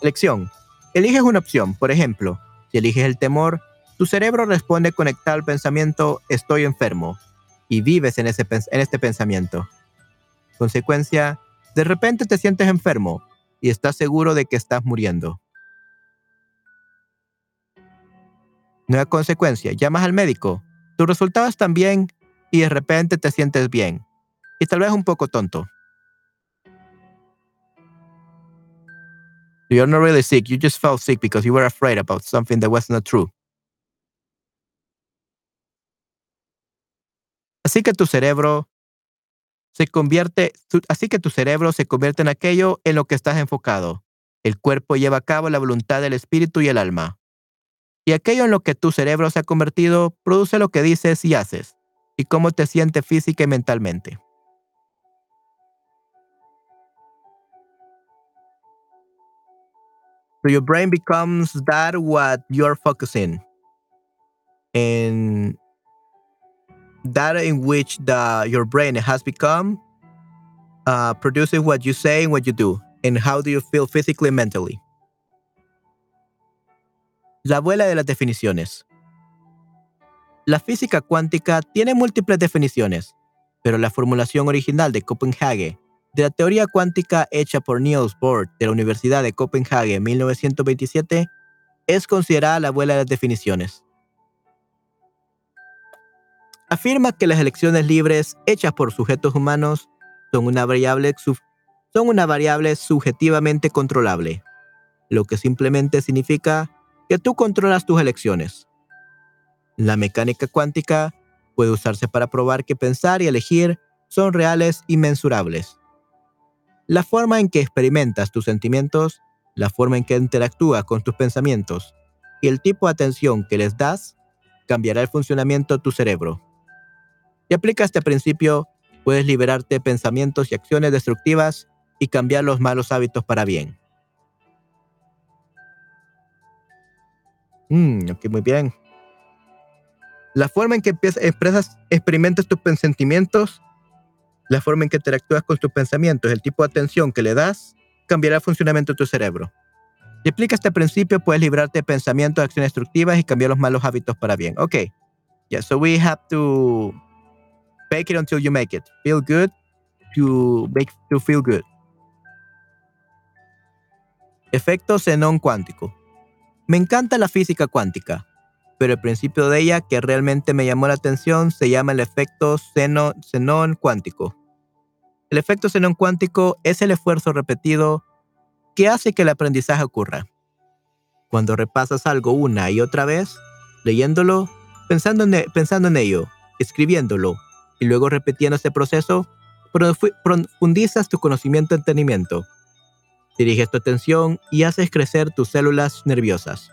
Elección. Eliges una opción. Por ejemplo, si eliges el temor, tu cerebro responde conectado al pensamiento estoy enfermo y vives en, ese, en este pensamiento. Consecuencia, de repente te sientes enfermo y estás seguro de que estás muriendo. Nueva consecuencia, llamas al médico, tus resultados están bien y de repente te sientes bien. Y tal vez un poco tonto. You're not really sick, you just felt sick because you were afraid about something that was not true. Así que tu cerebro se convierte, así que tu cerebro se convierte en aquello en lo que estás enfocado. El cuerpo lleva a cabo la voluntad del espíritu y el alma. Y aquello en lo que tu cerebro se ha convertido produce lo que dices y haces, y cómo te sientes física y mentalmente. So your brain becomes that what you're focusing. That in which the your brain has become uh, produces what you say and what you do. And how do you feel physically and mentally? La abuela de las definiciones. La física cuántica tiene múltiples definiciones, pero la formulación original de Copenhague de la teoría cuántica hecha por Niels Bohr de la Universidad de Copenhague en 1927 es considerada la abuela de las definiciones. Afirma que las elecciones libres hechas por sujetos humanos son una variable, son una variable subjetivamente controlable, lo que simplemente significa que tú controlas tus elecciones. La mecánica cuántica puede usarse para probar que pensar y elegir son reales y mensurables. La forma en que experimentas tus sentimientos, la forma en que interactúas con tus pensamientos y el tipo de atención que les das cambiará el funcionamiento de tu cerebro. Si aplicas este principio, puedes liberarte de pensamientos y acciones destructivas y cambiar los malos hábitos para bien. Mm, muy bien. La forma en que expresas, experimentas tus sentimientos, la forma en que interactúas con tus pensamientos, el tipo de atención que le das, cambiará el funcionamiento de tu cerebro. Si aplicas este principio, puedes librarte de pensamientos, acciones destructivas y cambiar los malos hábitos para bien. Ok. Yeah, so we have to fake it until you make it. Feel good to make to feel good. Efecto xenón cuántico. Me encanta la física cuántica, pero el principio de ella que realmente me llamó la atención se llama el efecto xenón cuántico. El efecto xenón cuántico es el esfuerzo repetido que hace que el aprendizaje ocurra. Cuando repasas algo una y otra vez, leyéndolo, pensando en, e, pensando en ello, escribiéndolo y luego repitiendo este proceso, profundizas tu conocimiento y entendimiento Diriges tu atención y haces crecer tus células nerviosas.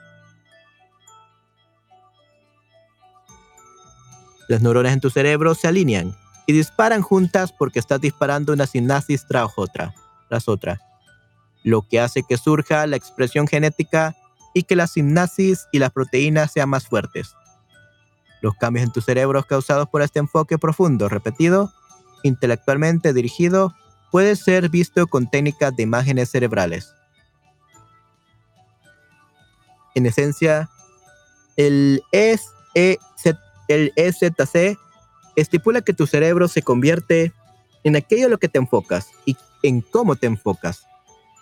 Las neuronas en tu cerebro se alinean y disparan juntas porque estás disparando una sinapsis tras otra, tras otra, lo que hace que surja la expresión genética y que la sinapsis y las proteínas sean más fuertes. Los cambios en tu cerebro causados por este enfoque profundo, repetido, intelectualmente dirigido, puede ser visto con técnicas de imágenes cerebrales. En esencia, el, EZC e estipula que tu cerebro se convierte en aquello en lo que te enfocas y en cómo te enfocas.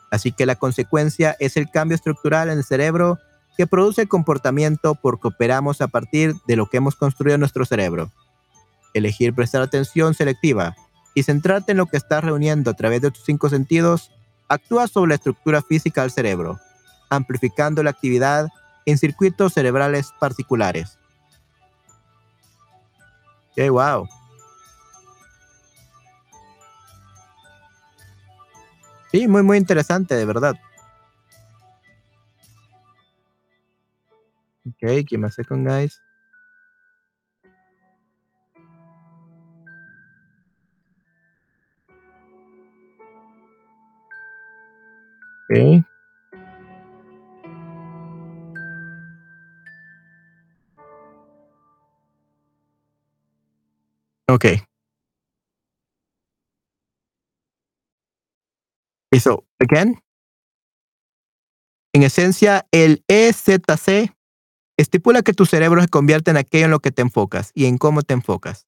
Así que la consecuencia es el cambio estructural en el cerebro que produce el comportamiento porque operamos a partir de lo que hemos construido en nuestro cerebro. Elegir prestar atención selectiva y centrarte en lo que estás reuniendo a través de tus cinco sentidos, actúa sobre la estructura física del cerebro, amplificando la actividad en circuitos cerebrales particulares. ¡Qué wow! Sí, muy, muy interesante, de verdad. Ok, ¿qué más con guys? Okay. Okay. Okay, so again, en esencia, el EZC estipula que tu cerebro se convierte en aquello en lo que te enfocas y en cómo te enfocas.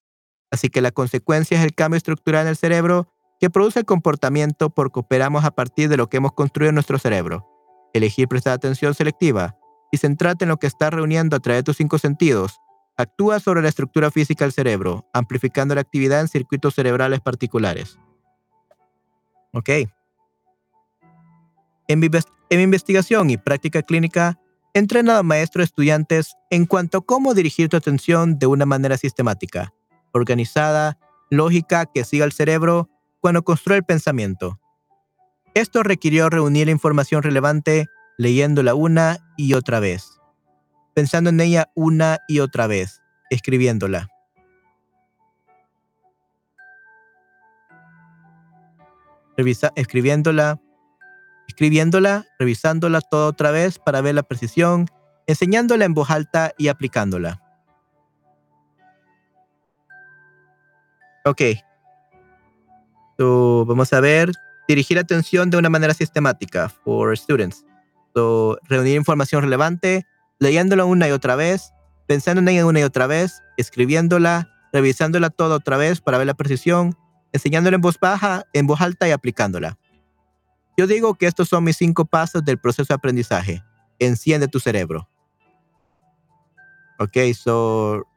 Así que la consecuencia es el cambio estructural en el cerebro que produce el comportamiento porque operamos a partir de lo que hemos construido en nuestro cerebro. Elegir prestar atención selectiva y centrarte en lo que estás reuniendo a través de tus cinco sentidos actúa sobre la estructura física del cerebro, amplificando la actividad en circuitos cerebrales particulares. Ok. En mi, en mi investigación y práctica clínica, he entrenado a maestros estudiantes en cuanto a cómo dirigir tu atención de una manera sistemática, organizada lógica que siga el cerebro cuando construye el pensamiento. Esto requirió reunir información relevante leyéndola una y otra vez, pensando en ella una y otra vez, escribiéndola. Revisa, escribiéndola, escribiéndola, revisándola toda otra vez para ver la precisión, enseñándola en voz alta y aplicándola. Ok. So, vamos a ver. Dirigir atención de una manera sistemática for students. So, reunir información relevante, leyéndola una y otra vez, pensando en ella una y otra vez, escribiéndola, revisándola toda otra vez para ver la precisión, enseñándola en voz baja, en voz alta y aplicándola. Yo digo que estos son mis cinco pasos del proceso de aprendizaje. Enciende tu cerebro. Ok, so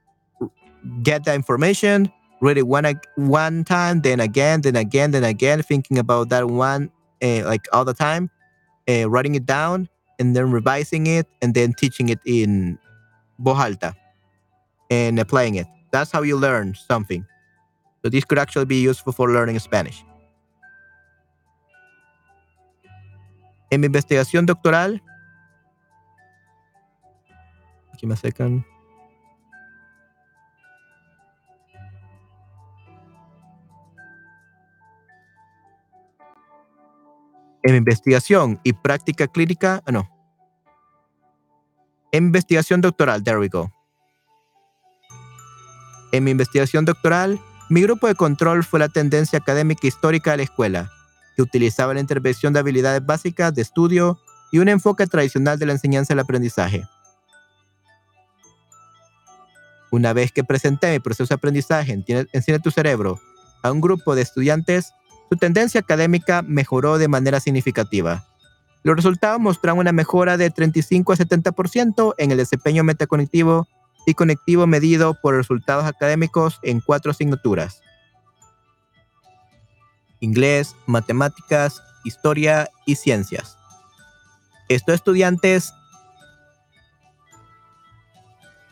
get the information, read it one one time, then again, then again, then again, thinking about that one uh, like all the time, uh, writing it down, and then revising it, and then teaching it in voz alta and applying it. That's how you learn something. So this could actually be useful for learning Spanish. En mi investigación doctoral, aquí me acercan. En investigación y práctica clínica, ah, no. En investigación doctoral, there we go. En mi investigación doctoral, mi grupo de control fue la tendencia académica histórica de la escuela, que utilizaba la intervención de habilidades básicas de estudio y un enfoque tradicional de la enseñanza y el aprendizaje. Una vez que presenté mi proceso de aprendizaje Enciende tu cerebro a un grupo de estudiantes, su tendencia académica mejoró de manera significativa. Los resultados mostraron una mejora de 35 a 70% en el desempeño metacognitivo y conectivo medido por resultados académicos en cuatro asignaturas. Inglés, matemáticas, historia y ciencias. Estos estudiantes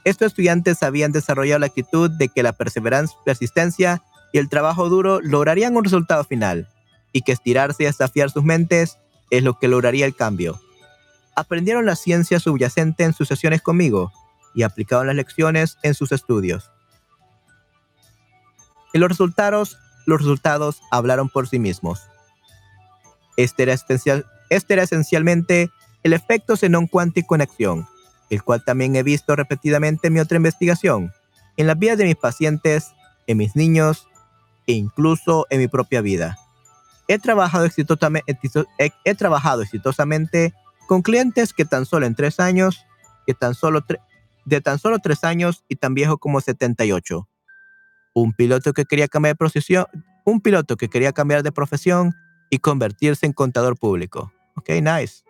estos estudiantes habían desarrollado la actitud de que la perseverancia, persistencia y el trabajo duro lograrían un resultado final, y que estirarse y desafiar sus mentes es lo que lograría el cambio. Aprendieron la ciencia subyacente en sus sesiones conmigo y aplicaron las lecciones en sus estudios. Y los resultados, los resultados hablaron por sí mismos. Este era, este era esencialmente el efecto xenón cuántico en acción, el cual también he visto repetidamente en mi otra investigación, en las vidas de mis pacientes, en mis niños e incluso en mi propia vida. He trabajado, exitosamente, he, trabajado exitosamente con clientes que tan solo en tres años, que tan solo de tan solo tres años y tan viejo como 78. Un piloto que quería cambiar de profesión, un piloto que quería cambiar de profesión y convertirse en contador público. Ok, nice.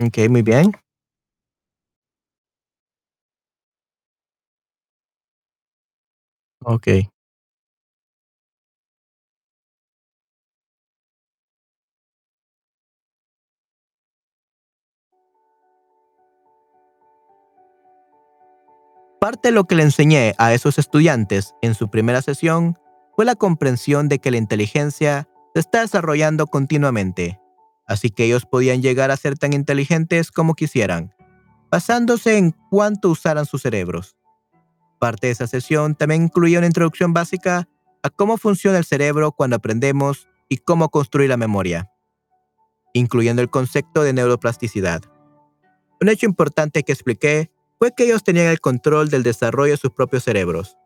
Ok, muy bien. Ok. Parte de lo que le enseñé a esos estudiantes en su primera sesión fue la comprensión de que la inteligencia se está desarrollando continuamente así que ellos podían llegar a ser tan inteligentes como quisieran, basándose en cuánto usaran sus cerebros. Parte de esa sesión también incluía una introducción básica a cómo funciona el cerebro cuando aprendemos y cómo construir la memoria, incluyendo el concepto de neuroplasticidad. Un hecho importante que expliqué fue que ellos tenían el control del desarrollo de sus propios cerebros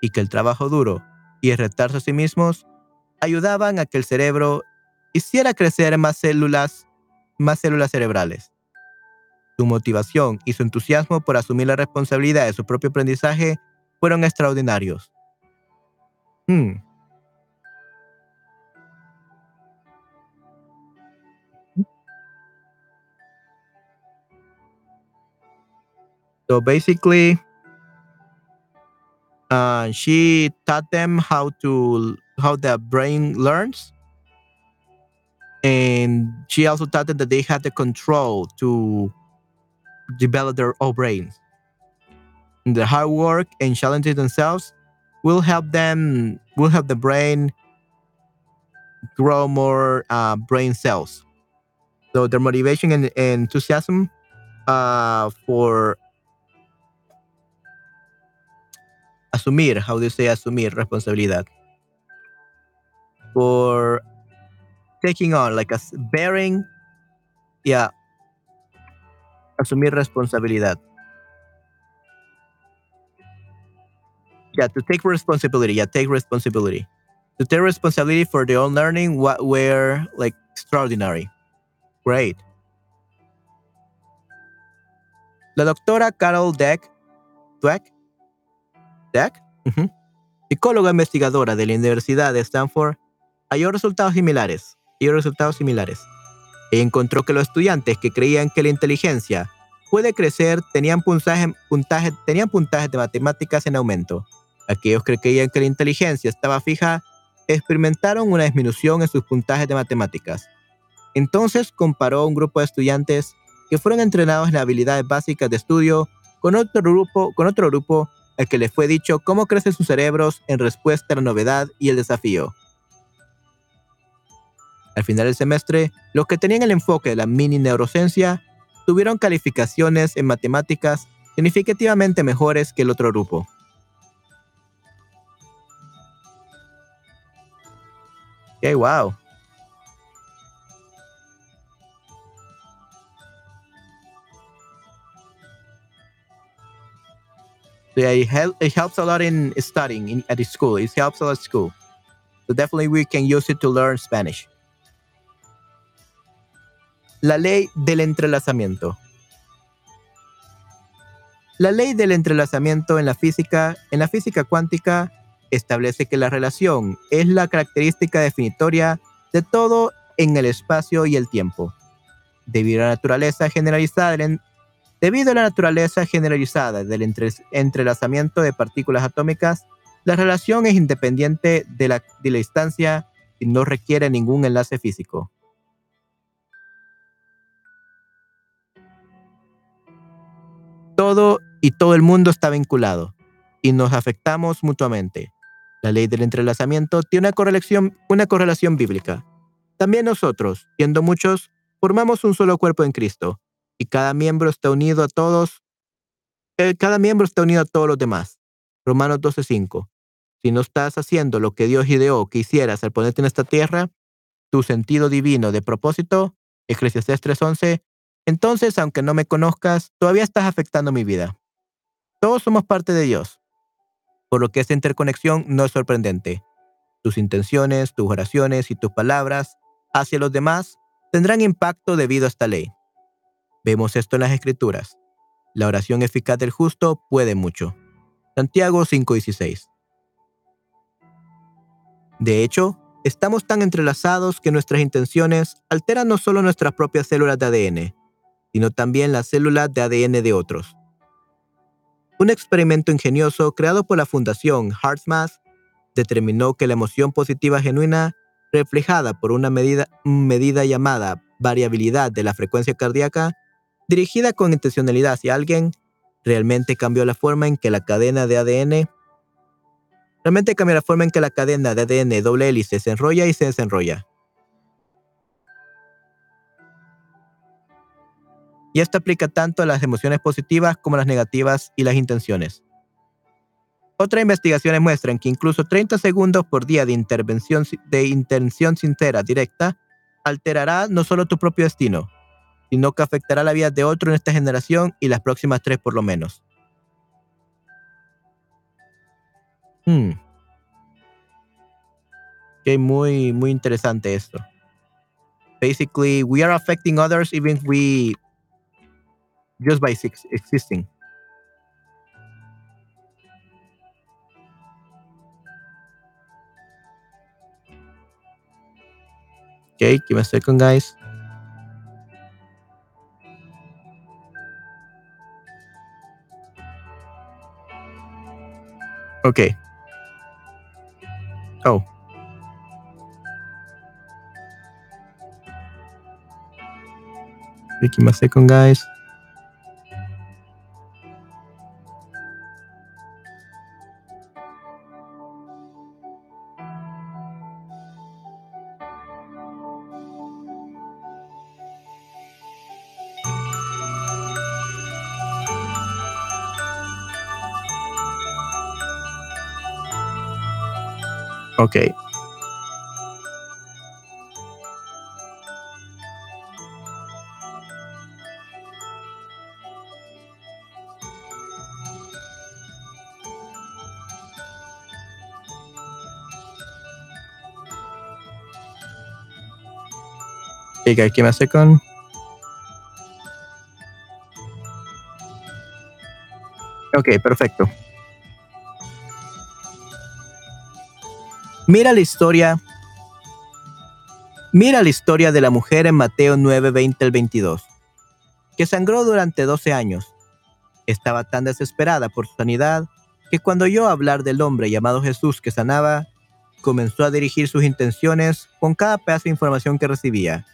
y que el trabajo duro y el retarse a sí mismos ayudaban a que el cerebro hiciera crecer más células, más células cerebrales. Su motivación y su entusiasmo por asumir la responsabilidad de su propio aprendizaje fueron extraordinarios. Hmm. So basically, uh, she taught them how to how the brain learns and she also taught them that they had the control to develop their own brains. And the hard work and challenging themselves will help them will help the brain grow more uh, brain cells. So their motivation and, and enthusiasm uh, for asumir, how do you say asumir responsabilidad? For taking on, like a bearing, yeah, asumir responsabilidad. Yeah, to take responsibility. Yeah, take responsibility. To take responsibility for their own learning, what were like extraordinary. Great. La doctora Carol Deck, Dweck, Psicóloga investigadora de la Universidad de Stanford, halló resultados similares. Halló resultados similares. Ella encontró que los estudiantes que creían que la inteligencia puede crecer tenían puntaje, puntaje, puntajes de matemáticas en aumento. Aquellos que creían que la inteligencia estaba fija experimentaron una disminución en sus puntajes de matemáticas. Entonces comparó un grupo de estudiantes que fueron entrenados en habilidades básicas de estudio con otro grupo, con otro grupo al que les fue dicho cómo crecen sus cerebros en respuesta a la novedad y el desafío. Al final del semestre, los que tenían el enfoque de la mini neurociencia tuvieron calificaciones en matemáticas significativamente mejores que el otro grupo. Okay, wow. Yeah, it, help, it helps a lot in studying in, at school. It helps a lot at school. So definitely we can use it to learn Spanish. La ley del entrelazamiento. La ley del entrelazamiento en la física, en la física cuántica, establece que la relación es la característica definitoria de todo en el espacio y el tiempo. Debido a la naturaleza generalizada Debido a la naturaleza generalizada del entrelazamiento de partículas atómicas, la relación es independiente de la, de la distancia y no requiere ningún enlace físico. Todo y todo el mundo está vinculado y nos afectamos mutuamente. La ley del entrelazamiento tiene una correlación, una correlación bíblica. También nosotros, siendo muchos, formamos un solo cuerpo en Cristo y cada miembro está unido a todos, eh, cada miembro está unido a todos los demás. Romanos 12:5. Si no estás haciendo lo que Dios ideó que hicieras al ponerte en esta tierra, tu sentido divino de propósito, Eclesiastés 3:11, entonces, aunque no me conozcas, todavía estás afectando mi vida. Todos somos parte de Dios, por lo que esta interconexión no es sorprendente. Tus intenciones, tus oraciones y tus palabras hacia los demás tendrán impacto debido a esta ley. Vemos esto en las Escrituras. La oración eficaz del justo puede mucho. Santiago 5:16. De hecho, estamos tan entrelazados que nuestras intenciones alteran no solo nuestras propias células de ADN, sino también las células de ADN de otros. Un experimento ingenioso creado por la Fundación HeartMath determinó que la emoción positiva genuina, reflejada por una medida, medida llamada variabilidad de la frecuencia cardíaca, dirigida con intencionalidad hacia alguien, realmente cambió la forma en que la cadena de ADN realmente cambió la forma en que la cadena de ADN doble hélice se enrolla y se desenrolla. Y esto aplica tanto a las emociones positivas como a las negativas y las intenciones. Otras investigaciones muestran que incluso 30 segundos por día de intervención de intención sincera directa alterará no solo tu propio destino, sino que afectará la vida de otro en esta generación y las próximas tres por lo menos. Hmm. Okay, muy, muy interesante esto. Basically, we are affecting others even if we just by existing. Okay, give me a second, guys. Ok, Oh. Make a guys. Ok. Guys, give me a second. Ok, perfecto. Mira la historia. Mira la historia de la mujer en Mateo 9, 20 al 22, que sangró durante 12 años. Estaba tan desesperada por su sanidad que cuando oyó hablar del hombre llamado Jesús que sanaba, comenzó a dirigir sus intenciones con cada pedazo de información que recibía,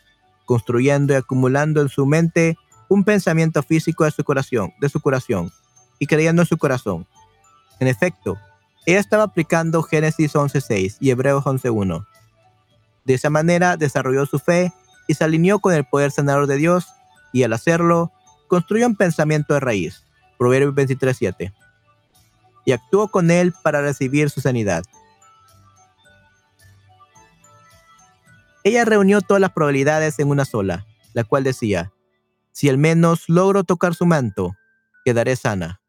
construyendo y acumulando en su mente un pensamiento físico de su corazón, de su curación, y creyendo en su corazón. En efecto, ella estaba aplicando Génesis 11.6 y Hebreos 11.1. De esa manera desarrolló su fe y se alineó con el poder sanador de Dios y al hacerlo construyó un pensamiento de raíz, Proverbios 23.7, y actuó con él para recibir su sanidad. Ella reunió todas las probabilidades en una sola, la cual decía, si al menos logro tocar su manto, quedaré sana.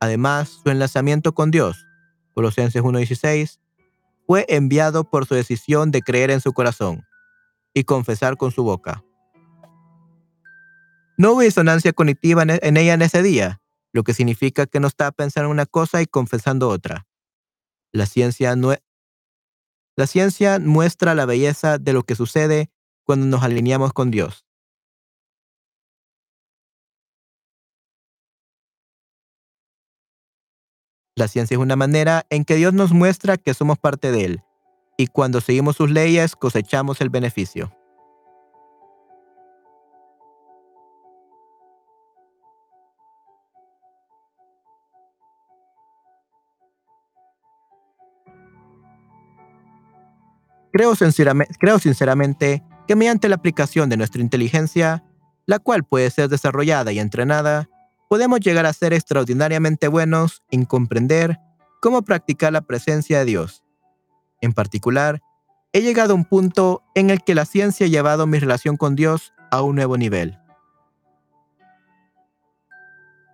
Además, su enlazamiento con Dios Colosenses 1.16, fue enviado por su decisión de creer en su corazón y confesar con su boca. No hubo disonancia cognitiva e, en ella en ese día, lo que significa que no estaba pensando una cosa y confesando otra. La ciencia, la ciencia muestra la belleza de lo que sucede cuando nos alineamos con Dios. La ciencia es una manera en que Dios nos muestra que somos parte de Él, y cuando seguimos sus leyes cosechamos el beneficio. Creo sinceramente, que mediante la aplicación de nuestra inteligencia, la cual puede ser desarrollada y entrenada, podemos llegar a ser extraordinariamente buenos en comprender cómo practicar la presencia de Dios. En particular, he llegado a un punto en el que la ciencia ha llevado mi relación con Dios a un nuevo nivel.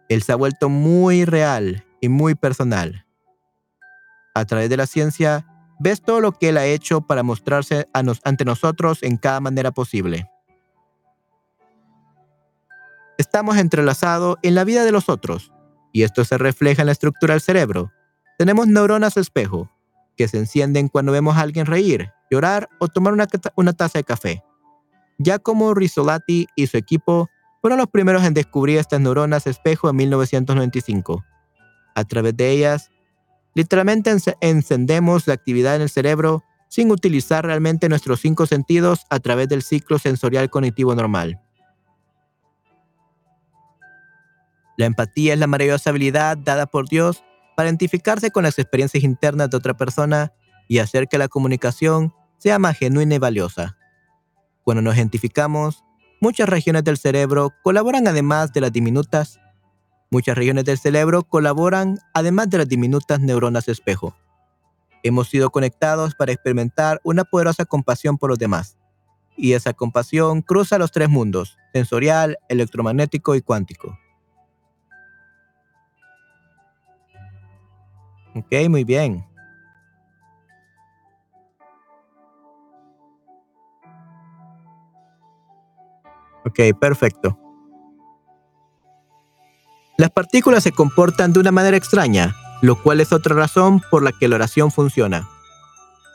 Él se ha vuelto muy real y muy personal. A través de la ciencia, ves todo lo que Él ha hecho para mostrarse ante nosotros en cada manera posible. Estamos entrelazados en la vida de los otros, y esto se refleja en la estructura del cerebro. Tenemos neuronas espejo, que se encienden cuando vemos a alguien reír, llorar o tomar una, taza de café. Giacomo Rizzolatti y su equipo fueron los primeros en descubrir estas neuronas espejo en 1995. A través de ellas, literalmente encendemos la actividad en el cerebro sin utilizar realmente nuestros cinco sentidos a través del ciclo sensorial cognitivo normal. La empatía es la maravillosa habilidad dada por Dios para identificarse con las experiencias internas de otra persona y hacer que la comunicación sea más genuina y valiosa. Cuando nos identificamos, muchas regiones del cerebro colaboran además de las diminutas. Muchas regiones del cerebro colaboran además de las diminutas neuronas espejo. Hemos sido conectados para experimentar una poderosa compasión por los demás. Y esa compasión cruza los tres mundos, sensorial, electromagnético y cuántico. Ok, muy bien. Ok, perfecto. Las partículas se comportan de una manera extraña, lo cual es otra razón por la que la oración funciona.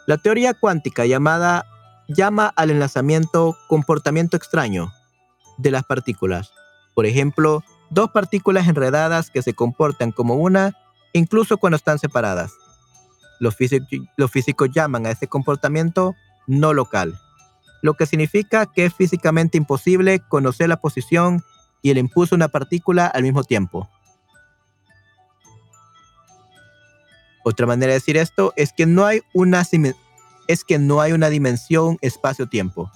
La teoría cuántica llamada llama al enlazamiento comportamiento extraño de las partículas. Por ejemplo, dos partículas enredadas que se comportan como una incluso cuando están separadas. Los, físicos llaman a ese comportamiento no local. lo que significa que es físicamente imposible conocer la posición y el impulso de una partícula al mismo tiempo. Otra manera de decir esto es que no hay una, es que no hay una dimensión espacio-tiempo.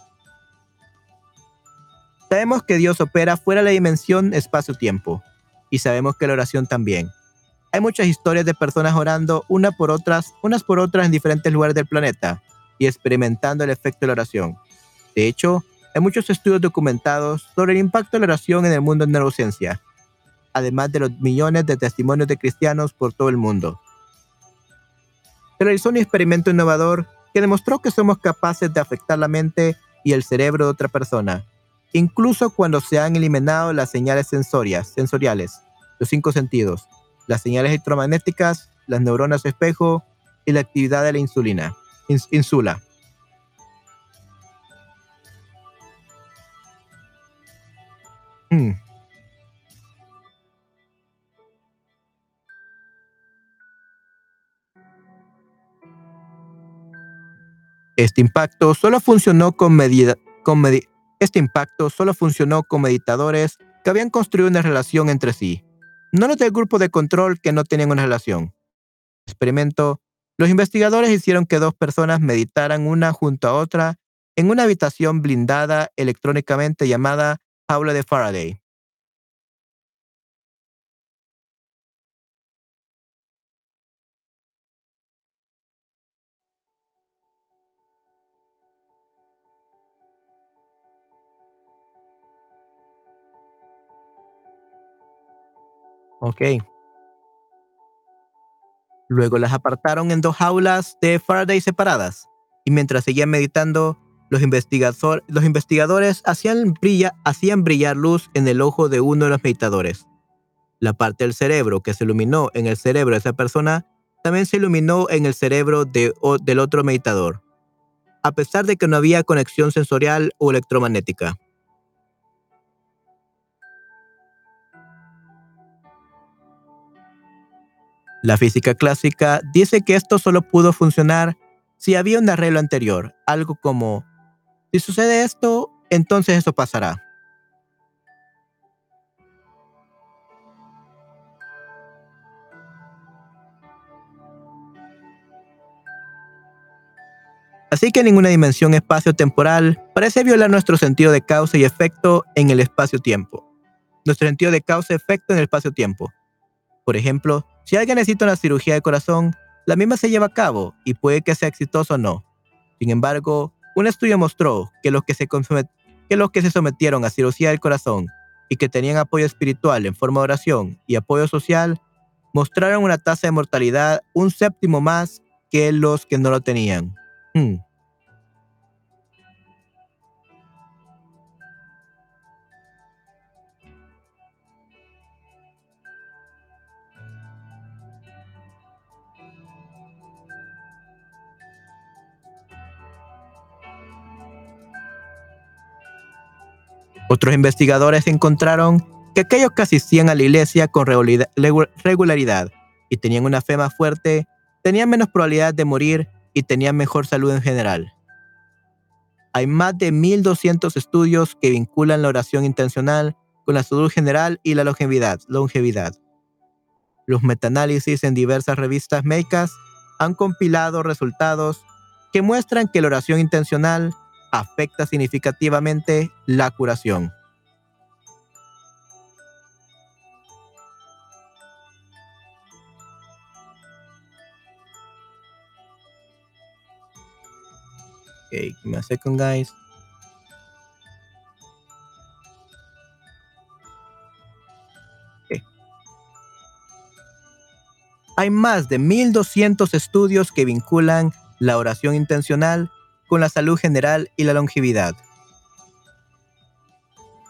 Sabemos que Dios opera fuera de la dimensión espacio-tiempo y sabemos que la oración también. Hay muchas historias de personas orando una por otras, unas por otras en diferentes lugares del planeta y experimentando el efecto de la oración. De hecho, hay muchos estudios documentados sobre el impacto de la oración en el mundo de neurociencia, además de los millones de testimonios de cristianos por todo el mundo. Se realizó un experimento innovador que demostró que somos capaces de afectar la mente y el cerebro de otra persona, incluso cuando se han eliminado las señales sensoriales, los cinco sentidos, las señales electromagnéticas, las neuronas espejo y la actividad de la insulina, insula. Hmm. Este impacto solo funcionó este impacto solo funcionó con meditadores que habían construido una relación entre sí, no los del grupo de control que no tenían una relación. Experimento, los investigadores hicieron que dos personas meditaran una junto a otra en una habitación blindada electrónicamente llamada jaula de Faraday. Ok. Luego las apartaron en dos jaulas de Faraday separadas, y mientras seguían meditando, los, investigadores hacían, hacían brillar luz en el ojo de uno de los meditadores. La parte del cerebro que se iluminó en el cerebro de esa persona también se iluminó en el cerebro de, del otro meditador, a pesar de que no había conexión sensorial o electromagnética. La física clásica dice que esto solo pudo funcionar si había un arreglo anterior, algo como, si sucede esto, entonces eso pasará. Así que ninguna dimensión espacio-temporal parece violar nuestro sentido de causa y efecto en el espacio-tiempo. Nuestro sentido de causa y efecto en el espacio-tiempo. Por ejemplo, si alguien necesita una cirugía de corazón, la misma se lleva a cabo y puede que sea exitoso o no. Sin embargo, un estudio mostró que los que se, que los que se sometieron a cirugía del corazón y que tenían apoyo espiritual en forma de oración y apoyo social, mostraron una tasa de mortalidad un séptimo más que los que no lo tenían. Hmm. Otros investigadores encontraron que aquellos que asistían a la iglesia con regularidad y tenían una fe más fuerte, tenían menos probabilidad de morir y tenían mejor salud en general. Hay más de 1.200 estudios que vinculan la oración intencional con la salud general y la longevidad. longevidad. Los metaanálisis en diversas revistas médicas han compilado resultados que muestran que la oración intencional afecta significativamente la curación. Okay, second, guys. Hay más de 1.200 estudios que vinculan la oración intencional con la salud general y la longevidad.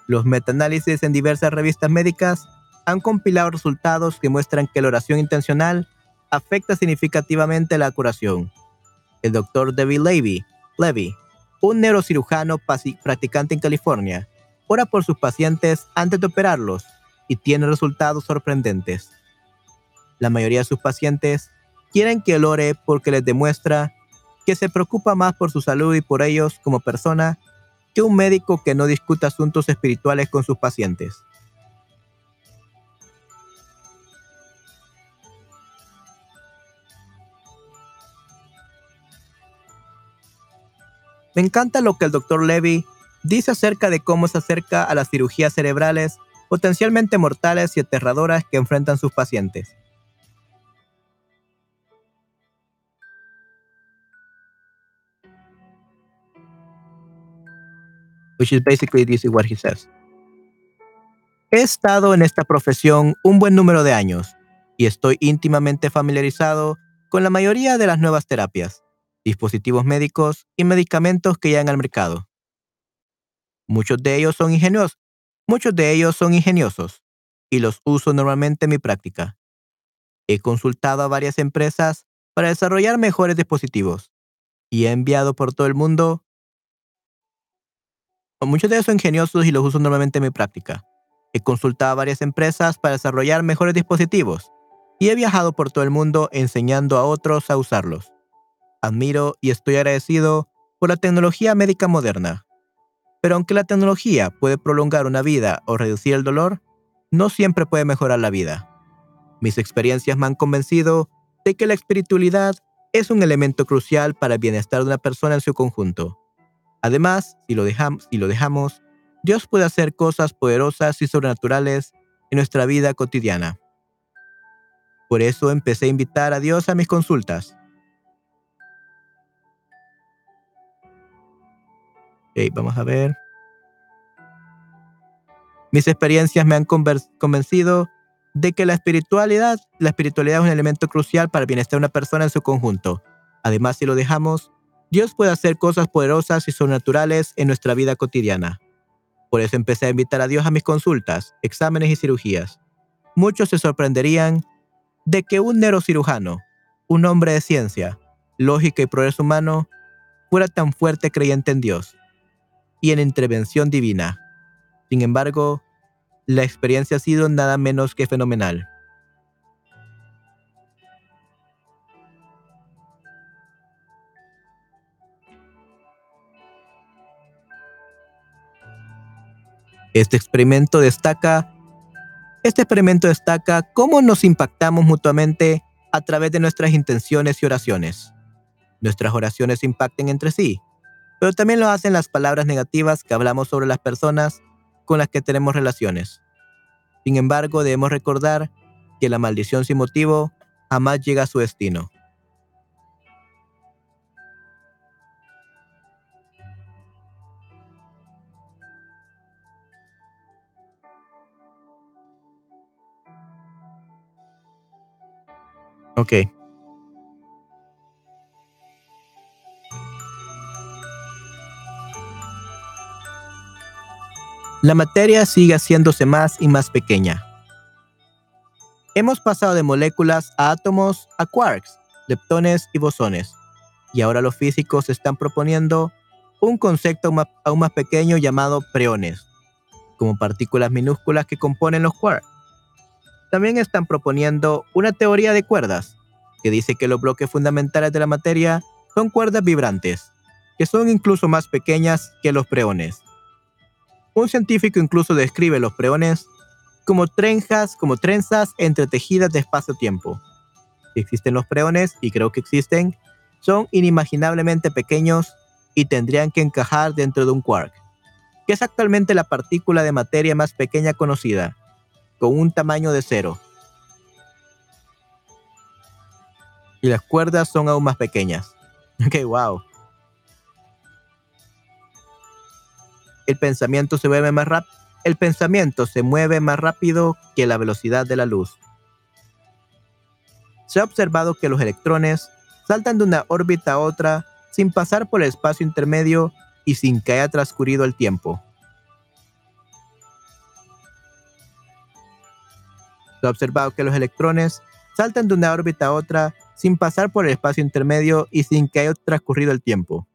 Los metaanálisis en diversas revistas médicas han compilado resultados que muestran que la oración intencional afecta significativamente la curación. El doctor David Levy, Levy, un neurocirujano practicante en California, ora por sus pacientes antes de operarlos y tiene resultados sorprendentes. La mayoría de sus pacientes quieren que él ore porque les demuestra que se preocupa más por su salud y por ellos como persona que un médico que no discute asuntos espirituales con sus pacientes. Me encanta lo que el Dr. Levy dice acerca de cómo se acerca a las cirugías cerebrales potencialmente mortales y aterradoras que enfrentan sus pacientes. Which is basically this is what he says. He estado en esta profesión un buen número de años y estoy íntimamente familiarizado con la mayoría de las nuevas terapias dispositivos médicos y medicamentos que llegan al mercado. Muchos de ellos son ingeniosos, muchos de ellos son ingeniosos y los uso normalmente en mi práctica. He consultado a varias empresas para desarrollar mejores dispositivos y he enviado por todo el mundo. Muchos de son ingeniosos y los uso normalmente en mi práctica. He consultado a varias empresas para desarrollar mejores dispositivos y he viajado por todo el mundo enseñando a otros a usarlos admiro y estoy agradecido por la tecnología médica moderna. Pero aunque la tecnología puede prolongar una vida o reducir el dolor, no siempre puede mejorar la vida. Mis experiencias me han convencido de que la espiritualidad es un elemento crucial para el bienestar de una persona en su conjunto. Además, si lo, dejamos, Dios puede hacer cosas poderosas y sobrenaturales en nuestra vida cotidiana. Por eso empecé a invitar a Dios a mis consultas. vamos a ver. Mis experiencias me han convencido de que la espiritualidad, la espiritualidad es un elemento crucial para el bienestar de una persona en su conjunto. Además, si lo dejamos, Dios puede hacer cosas poderosas y sobrenaturales en nuestra vida cotidiana. Por eso empecé a invitar a Dios a mis consultas, exámenes y cirugías. Muchos se sorprenderían de que un neurocirujano, un hombre de ciencia, lógica y progreso humano, fuera tan fuerte creyente en Dios y en intervención divina. Sin embargo, la experiencia ha sido nada menos que fenomenal. Este experimento destaca este experimento destaca cómo nos impactamos mutuamente a través de nuestras intenciones y oraciones. Nuestras oraciones impacten entre sí, pero también lo hacen las palabras negativas que hablamos sobre las personas con las que tenemos relaciones. Sin embargo, debemos recordar que la maldición sin motivo jamás llega a su destino. Ok. la materia sigue haciéndose más y más pequeña. Hemos pasado de moléculas a átomos a quarks, leptones y bosones, y ahora los físicos están proponiendo un concepto aún más pequeño llamado preones, como partículas minúsculas que componen los quarks. También están proponiendo una teoría de cuerdas, que dice que los bloques fundamentales de la materia son cuerdas vibrantes, que son incluso más pequeñas que los preones. Un científico incluso describe los preones como trenzas, como trenzas entretejidas de espacio-tiempo. Si existen los preones, y creo que existen, son inimaginablemente pequeños y tendrían que encajar dentro de un quark, que es actualmente la partícula de materia más pequeña conocida, con un tamaño de cero. Y las cuerdas son aún más pequeñas. Ok, wow. el pensamiento se mueve más rápido. El pensamiento se mueve más rápido que la velocidad de la luz. Se ha observado que los electrones saltan de una órbita a otra sin pasar por el espacio intermedio y sin que haya transcurrido el tiempo. Se ha observado que los electrones saltan de una órbita a otra sin pasar por el espacio intermedio y sin que haya transcurrido el tiempo.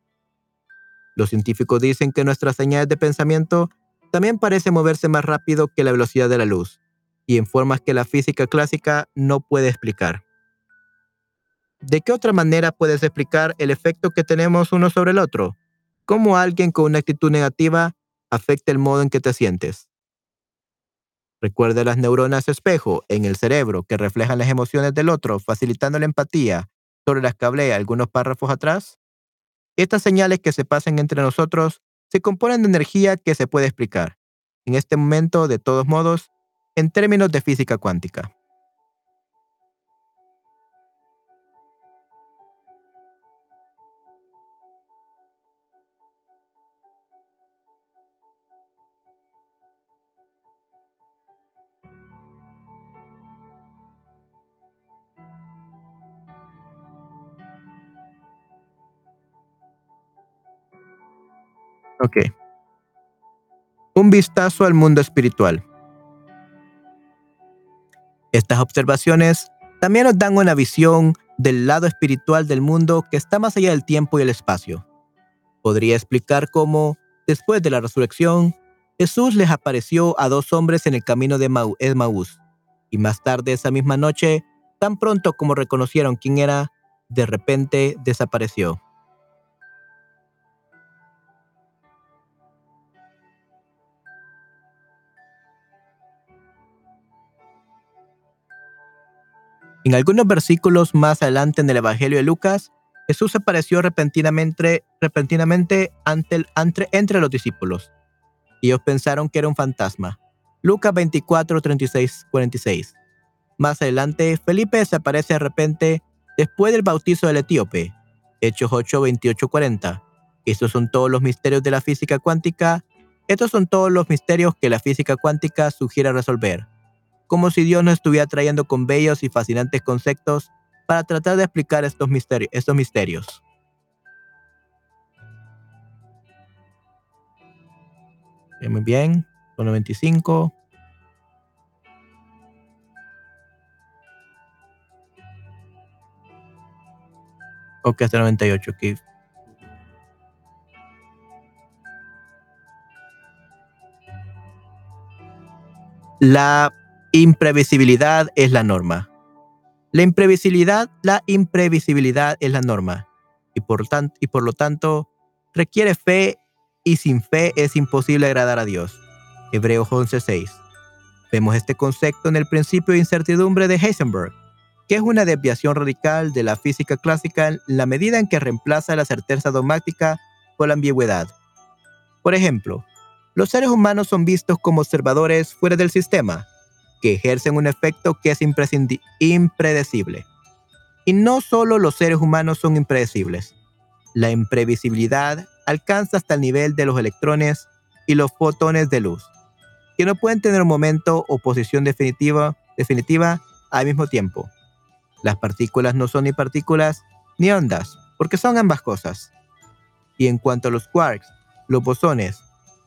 Los científicos dicen que nuestras señales de pensamiento también parecen moverse más rápido que la velocidad de la luz, y en formas que la física clásica no puede explicar. ¿De qué otra manera puedes explicar el efecto que tenemos uno sobre el otro? ¿Cómo alguien con una actitud negativa afecta el modo en que te sientes? Recuerda las neuronas espejo en el cerebro que reflejan las emociones del otro, facilitando la empatía sobre las que hablé algunos párrafos atrás. Estas señales que se pasan entre nosotros se componen de energía que se puede explicar, en este momento, de todos modos, en términos de física cuántica. Ok. Un vistazo al mundo espiritual. Estas observaciones también nos dan una visión del lado espiritual del mundo que está más allá del tiempo y el espacio. Podría explicar cómo, después de la resurrección, Jesús les apareció a dos hombres en el camino de Maús, y más tarde esa misma noche, tan pronto como reconocieron quién era, de repente desapareció. En algunos versículos más adelante en el Evangelio de Lucas, Jesús apareció repentinamente, repentinamente ante entre los discípulos. Ellos pensaron que era un fantasma. Lucas 24, 36, 46. Más adelante, Felipe desaparece de repente después del bautizo del etíope. Hechos 8, 28, 40. Estos son todos los misterios de la física cuántica. Estos son todos los misterios que la física cuántica sugiere resolver como si Dios nos estuviera trayendo con bellos y fascinantes conceptos para tratar de explicar estos misterios. Estos misterios. Muy bien, con 95. Ok, hasta 98, aquí. La imprevisibilidad es la norma. La imprevisibilidad, la imprevisibilidad es la norma y por, y por lo tanto requiere fe y sin fe es imposible agradar a Dios. Hebreos 11:6. Vemos este concepto en el principio de incertidumbre de Heisenberg, que es una desviación radical de la física clásica en la medida en que reemplaza la certeza dogmática por la ambigüedad. Por ejemplo, los seres humanos son vistos como observadores fuera del sistema, que ejercen un efecto que es impredecible. Y no solo los seres humanos son impredecibles. La imprevisibilidad alcanza hasta el nivel de los electrones y los fotones de luz, que no pueden tener un momento o posición definitiva, definitiva al mismo tiempo. Las partículas no son ni partículas ni ondas, porque son ambas cosas. Y en cuanto a los quarks, los bosones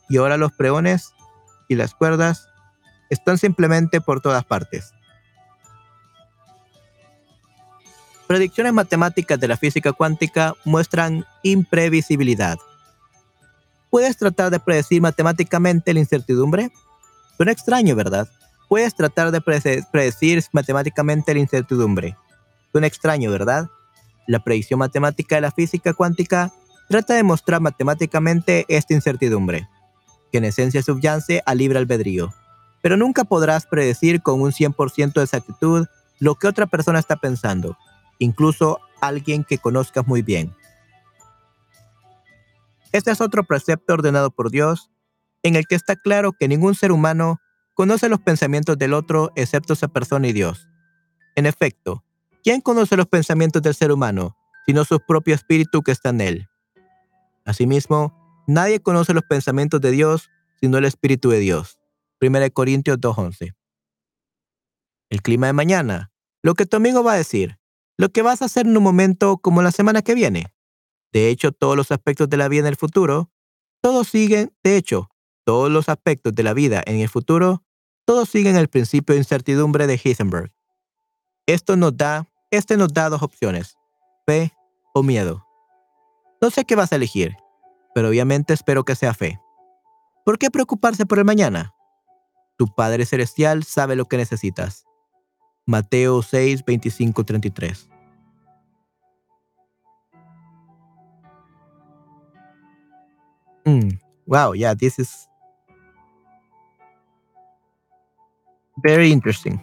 y ahora los preones y las cuerdas, están simplemente por todas partes. Predicciones matemáticas de la física cuántica muestran imprevisibilidad. ¿Puedes tratar de predecir matemáticamente la incertidumbre? Suena extraño, ¿verdad? Puedes tratar de predecir matemáticamente la incertidumbre. Suena extraño, ¿verdad? La predicción matemática de la física cuántica trata de mostrar matemáticamente esta incertidumbre, que en esencia subyace a libre albedrío pero nunca podrás predecir con un 100% de exactitud lo que otra persona está pensando, incluso alguien que conozcas muy bien. Este es otro precepto ordenado por Dios, en el que está claro que ningún ser humano conoce los pensamientos del otro excepto esa persona y Dios. En efecto, ¿quién conoce los pensamientos del ser humano, sino su propio espíritu que está en él? Asimismo, nadie conoce los pensamientos de Dios, sino el espíritu de Dios. 1 Corintios 2.11. El clima de mañana. Lo que tu amigo va a decir. Lo que vas a hacer en un momento como la semana que viene. De hecho, todos los aspectos de la vida en el futuro, todos siguen, de hecho, todos los aspectos de la vida en el futuro, todos siguen el principio de incertidumbre de Heisenberg. Esto nos da, este nos da dos opciones, fe o miedo. No sé qué vas a elegir, pero obviamente espero que sea fe. ¿Por qué preocuparse por el mañana? Tu Padre Celestial sabe lo que necesitas. Mateo 6, 25, 33. Wow, yeah, this is very interesting.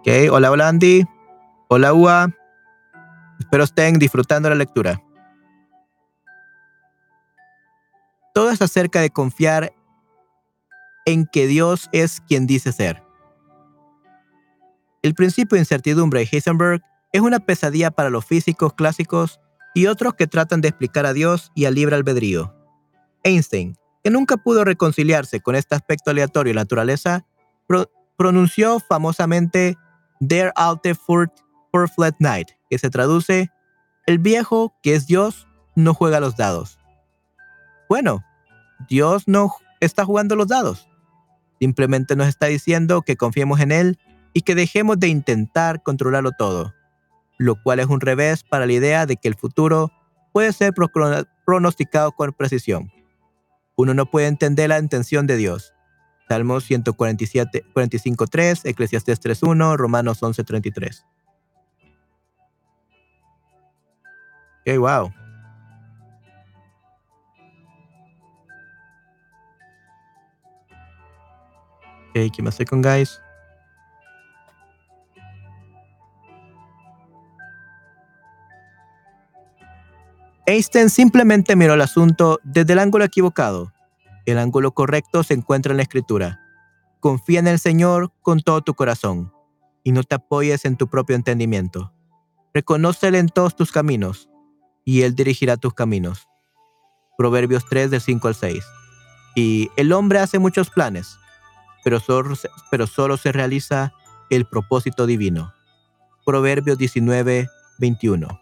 Okay, hola, hola Andy. Hola Ua. Espero estén disfrutando la lectura. Todo es acerca de confiar en que Dios es quien dice ser. El principio de incertidumbre de Heisenberg es una pesadilla para los físicos clásicos y otros que tratan de explicar a Dios y al libre albedrío. Einstein, que nunca pudo reconciliarse con este aspecto aleatorio de la naturaleza, pronunció famosamente Der alte Flat Night, que se traduce El viejo, que es Dios, no juega los dados. Bueno, Dios no está jugando los dados. Simplemente nos está diciendo que confiemos en Él y que dejemos de intentar controlarlo todo, lo cual es un revés para la idea de que el futuro puede ser pronosticado con precisión. Uno no puede entender la intención de Dios. Salmos 147, 45.3, Eclesiastes 3.1, Romanos 11.33. Ok, wow. Ok, ¿qué más con guys? Einstein simplemente miró el asunto desde el ángulo equivocado. El ángulo correcto se encuentra en la escritura. Confía en el Señor con todo tu corazón y no te apoyes en tu propio entendimiento. Reconócele en todos tus caminos y Él dirigirá tus caminos. Proverbios 3 del 5 al 6. Y el hombre hace muchos planes, pero solo, se realiza el propósito divino. Proverbios 19, 21.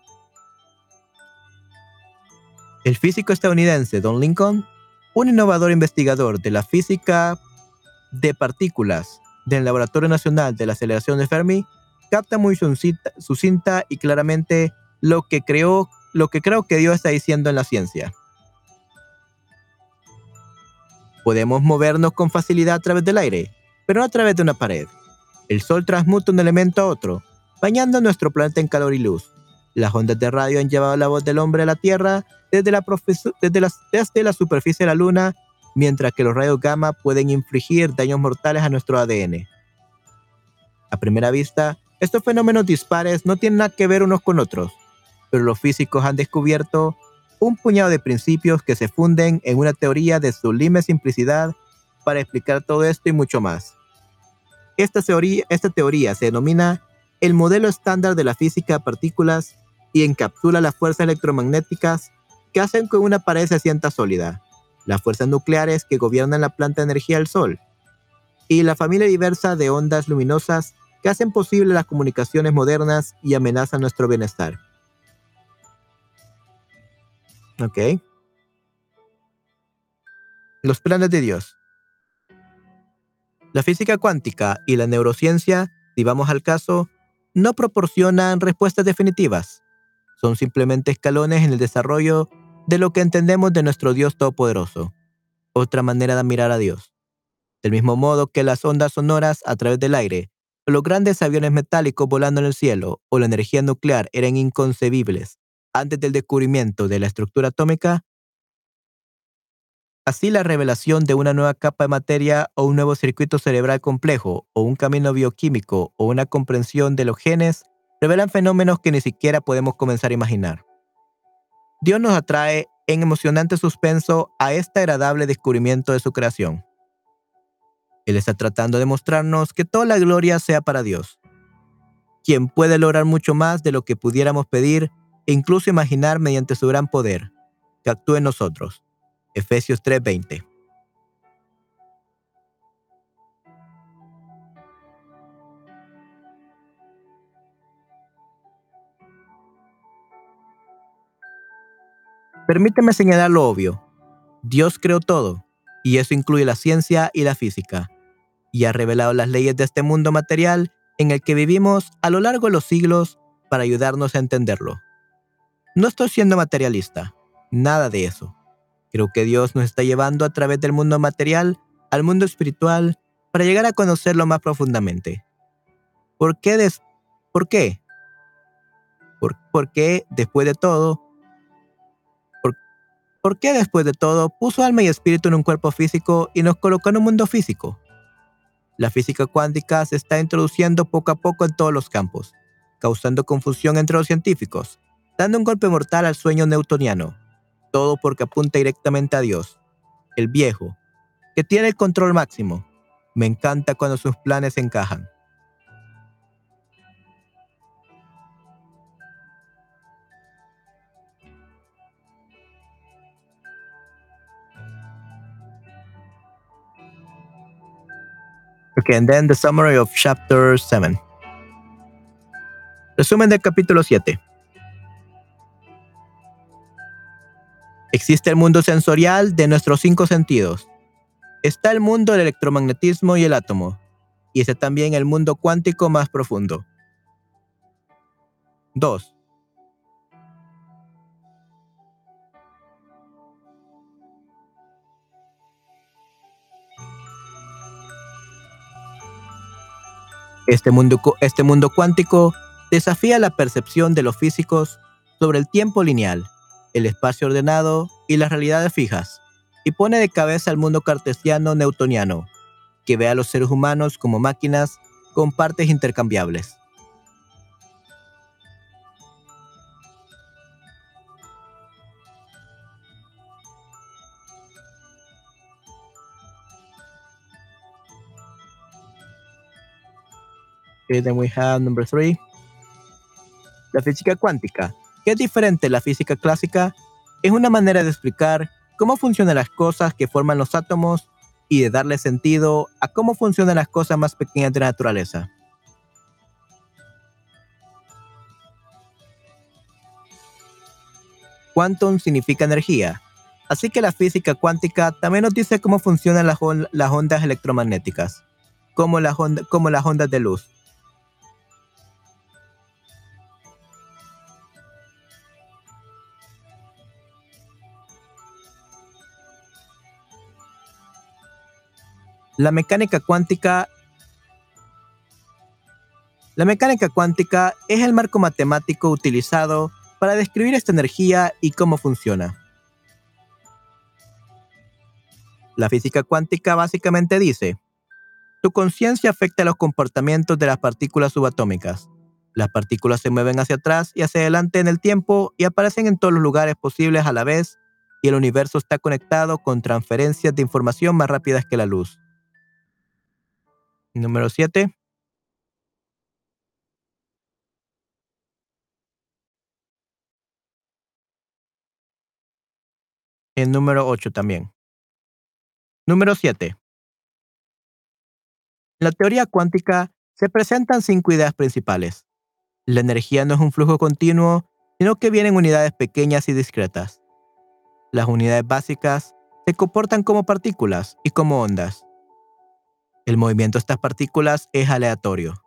El físico estadounidense Don Lincoln, un innovador investigador de la física de partículas del Laboratorio Nacional de la Aceleración de Fermi, capta muy sucinta y claramente lo que, creó, lo que creo que Dios está diciendo en la ciencia. Podemos movernos con facilidad a través del aire, pero no a través de una pared. El Sol transmuta un elemento a otro, bañando nuestro planeta en calor y luz. Las ondas de radio han llevado la voz del hombre a la Tierra desde la, desde la superficie de la Luna, mientras que los rayos gamma pueden infligir daños mortales a nuestro ADN. A primera vista, estos fenómenos dispares no tienen nada que ver unos con otros, pero los físicos han descubierto un puñado de principios que se funden en una teoría de sublime simplicidad para explicar todo esto y mucho más. Esta teoría, se denomina el modelo estándar de la física de partículas y encapsula las fuerzas electromagnéticas que hacen que una pared se sienta sólida, las fuerzas nucleares que gobiernan la planta de energía del Sol, y la familia diversa de ondas luminosas que hacen posible las comunicaciones modernas y amenazan nuestro bienestar. Ok. Los planes de Dios. La física cuántica y la neurociencia, si vamos al caso, no proporcionan respuestas definitivas. Son simplemente escalones en el desarrollo de lo que entendemos de nuestro Dios Todopoderoso. Otra manera de mirar a Dios. Del mismo modo que las ondas sonoras a través del aire, los grandes aviones metálicos volando en el cielo o la energía nuclear eran inconcebibles antes del descubrimiento de la estructura atómica, así la revelación de una nueva capa de materia o un nuevo circuito cerebral complejo o un camino bioquímico o una comprensión de los genes revelan fenómenos que ni siquiera podemos comenzar a imaginar. Dios nos atrae en emocionante suspenso a este agradable descubrimiento de su creación. Él está tratando de mostrarnos que toda la gloria sea para Dios, quien puede lograr mucho más de lo que pudiéramos pedir e incluso imaginar mediante su gran poder, que actúe en nosotros. Efesios 3:20. Permíteme señalar lo obvio. Dios creó todo, y eso incluye la ciencia y la física, y ha revelado las leyes de este mundo material en el que vivimos a lo largo de los siglos para ayudarnos a entenderlo. No estoy siendo materialista, nada de eso. Creo que Dios nos está llevando a través del mundo material al mundo espiritual para llegar a conocerlo más profundamente. ¿Por qué? ¿Por qué? ¿Por, por qué, después de todo, por, por qué después de todo puso alma y espíritu en un cuerpo físico y nos colocó en un mundo físico? La física cuántica se está introduciendo poco a poco en todos los campos, causando confusión entre los científicos, dando un golpe mortal al sueño newtoniano, todo porque apunta directamente a Dios, el viejo, que tiene el control máximo. Me encanta cuando sus planes encajan. Okay, and then the summary of chapter 7. Resumen del capítulo 7. Existe el mundo sensorial de nuestros cinco sentidos. Está el mundo del electromagnetismo y el átomo. Y está también el mundo cuántico más profundo. 2. Este mundo, este mundo cuántico desafía la percepción de los físicos sobre el tiempo lineal, el espacio ordenado y las realidades fijas, y pone de cabeza al mundo cartesiano newtoniano, que ve a los seres humanos como máquinas con partes intercambiables. Okay, then we have number three. La física cuántica, que es diferente de la física clásica, es una manera de explicar cómo funcionan las cosas que forman los átomos y de darle sentido a cómo funcionan las cosas más pequeñas de la naturaleza. Quantum significa energía, así que la física cuántica también nos dice cómo funcionan las, ondas electromagnéticas, como las ondas de luz. La mecánica cuántica La mecánica cuántica es el marco matemático utilizado para describir esta energía y cómo funciona. La física cuántica básicamente dice, tu conciencia afecta los comportamientos de las partículas subatómicas. Las partículas se mueven hacia atrás y hacia adelante en el tiempo y aparecen en todos los lugares posibles a la vez y el universo está conectado con transferencias de información más rápidas que la luz. Número 7. El número 8 también. Número 7. En la teoría cuántica se presentan cinco ideas principales. La energía no es un flujo continuo, sino que viene en unidades pequeñas y discretas. Las unidades básicas se comportan como partículas y como ondas. El movimiento de estas partículas es aleatorio.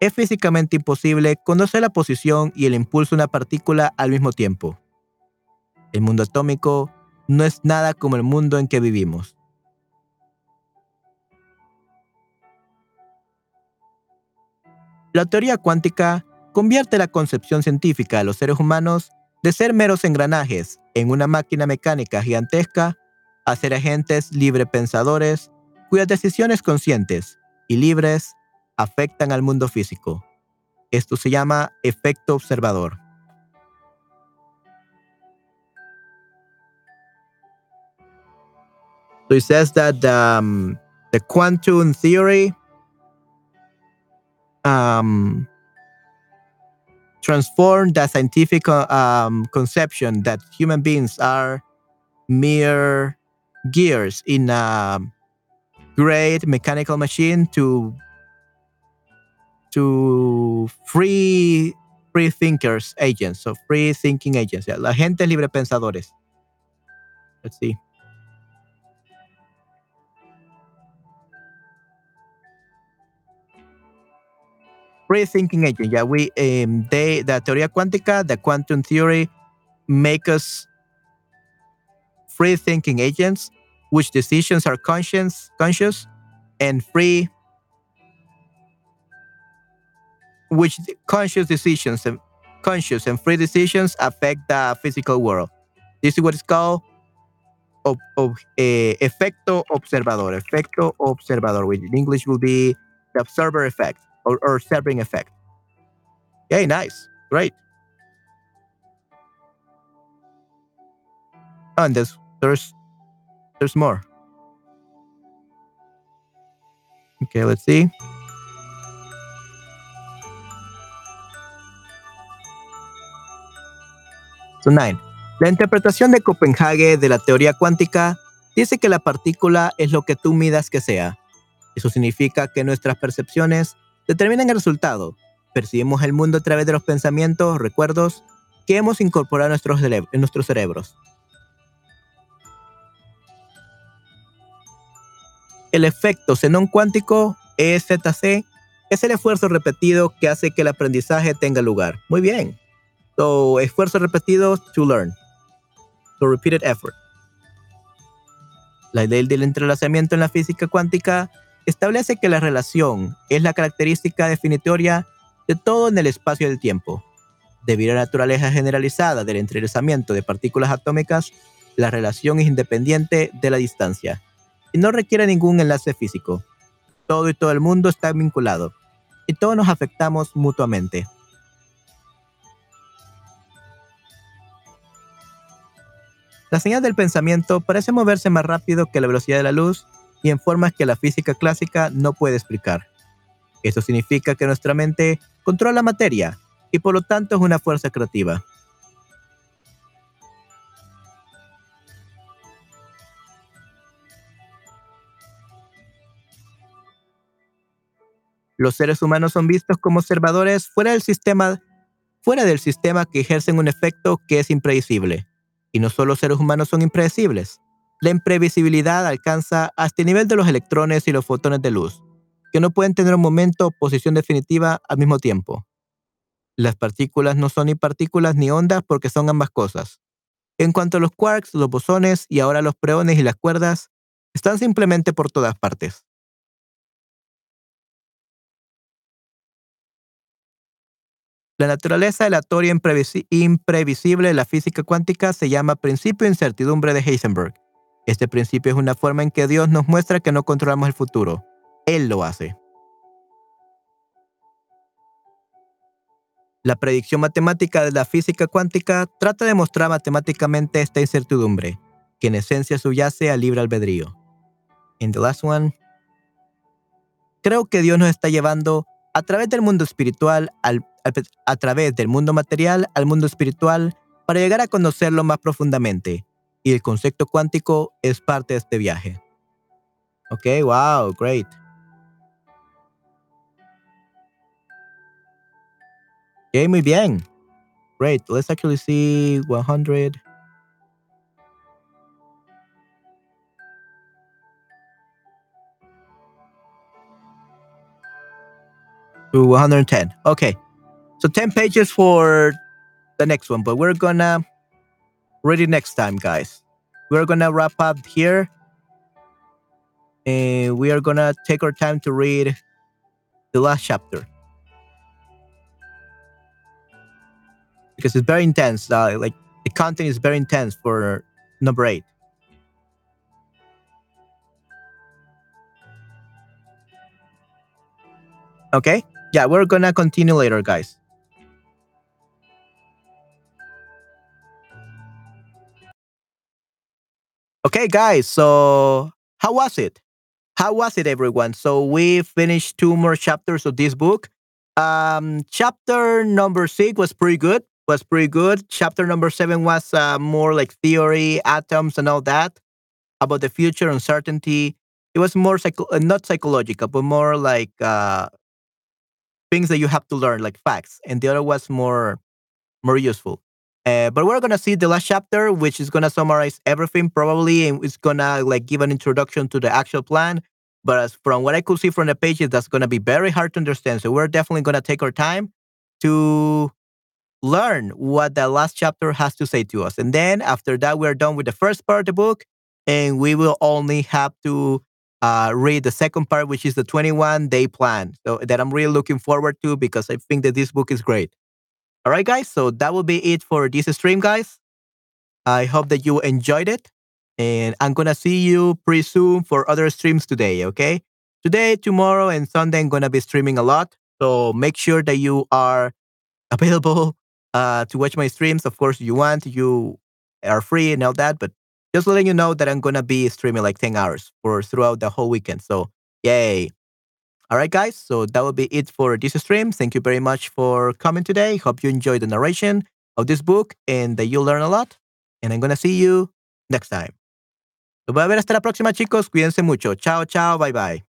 Es físicamente imposible conocer la posición y el impulso de una partícula al mismo tiempo. El mundo atómico no es nada como el mundo en que vivimos. La teoría cuántica convierte la concepción científica de los seres humanos de ser meros engranajes en una máquina mecánica gigantesca a ser agentes librepensadores cuyas decisiones conscientes y libres afectan al mundo físico. Esto se llama efecto observador. So it says that um, the quantum theory um, transformed the scientific um, conception that human beings are mere gears in a great mechanical machine to to free free thinkers agents, so free thinking agents, yeah, la gente libre pensadores. Let's see. Free thinking agent, yeah, we um, they the teoría cuántica, the quantum theory, make us free thinking agents which decisions are conscious, conscious and free, which conscious decisions and conscious and free decisions affect the physical world. This is what is called ob, ob, eh, efecto observador. Efecto observador, which in English will be the observer effect or, or observing effect. Okay, nice. Great. And there's there's there's more. Okay, let's see. So nine. La interpretación de Copenhague de la teoría cuántica dice que la partícula es lo que tú midas que sea. Eso significa que nuestras percepciones determinan el resultado. Percibimos el mundo a través de los pensamientos, recuerdos que hemos incorporado en nuestros, cerebros. El efecto xenón cuántico, EZC, es el esfuerzo repetido que hace que el aprendizaje tenga lugar. Muy bien. So, esfuerzo repetido to learn. So, repeated effort. La ley del entrelazamiento en la física cuántica establece que la relación es la característica definitoria de todo en el espacio del tiempo. Debido a la naturaleza generalizada del entrelazamiento de partículas atómicas, la relación es independiente de la distancia no requiere ningún enlace físico. Todo y todo el mundo está vinculado y todos nos afectamos mutuamente. La señal del pensamiento parece moverse más rápido que la velocidad de la luz y en formas que la física clásica no puede explicar. Esto significa que nuestra mente controla la materia y por lo tanto es una fuerza creativa. Los seres humanos son vistos como observadores fuera del sistema, fuera del sistema que ejercen un efecto que es impredecible. Y no solo los seres humanos son impredecibles. La imprevisibilidad alcanza hasta el nivel de los electrones y los fotones de luz, que no pueden tener un momento o posición definitiva al mismo tiempo. Las partículas no son ni partículas ni ondas porque son ambas cosas. En cuanto a los quarks, los bosones y ahora los preones y las cuerdas, están simplemente por todas partes. La naturaleza aleatoria imprevisible de la física cuántica se llama principio de incertidumbre de Heisenberg. Este principio es una forma en que Dios nos muestra que no controlamos el futuro. Él lo hace. La predicción matemática de la física cuántica trata de mostrar matemáticamente esta incertidumbre, que en esencia subyace al libre albedrío. En the last one, creo que Dios nos está llevando a través del mundo espiritual al a través del mundo material al mundo espiritual para llegar a conocerlo más profundamente. Y el concepto cuántico es parte de este viaje. Ok, wow, great. Ok, muy bien. Great. Let's actually see 100. To 110. Okay. So 10 pages for the next one, but we're gonna read it next time, guys. We're gonna wrap up here. And we are gonna take our time to read the last chapter. Because it's very intense. Uh, like the content is very intense for number eight. Okay? Yeah, we're gonna continue later, guys. Okay, guys. So, how was it? How was it, everyone? So, we finished two more chapters of this book. Um, chapter number six was pretty good. Was pretty good. Chapter number seven was uh, more like theory, atoms, and all that about the future, uncertainty. It was more psycho- uh, not psychological, but more like uh, things that you have to learn, like facts. And the other was more more useful. Uh, but we're gonna see the last chapter, which is gonna summarize everything probably, and it's gonna like give an introduction to the actual plan. But as from what I could see from the pages, that's gonna be very hard to understand. So we're definitely gonna take our time to learn what the last chapter has to say to us. And then after that, we're done with the first part of the book, and we will only have to uh, read the second part, which is the 21 day plan. So that I'm really looking forward to because I think that this book is great. All right, guys. So that will be it for this stream, guys. I hope that you enjoyed it. And I'm going to see you pretty soon for other streams today, okay? Today, tomorrow, and Sunday, I'm going to be streaming a lot. So make sure that you are available uh, to watch my streams. Of course, you want, you are free and all that. But just letting you know that I'm to be streaming like 10 hours for throughout the whole weekend. So, yay. All right, guys. So that will be it for this stream. Thank you very much for coming today. Hope you enjoyed the narration of this book and that you learn a lot. And I'm to see you next time. Los voy a ver hasta la próxima, chicos. Cuídense mucho. Chao, chao. Bye, bye.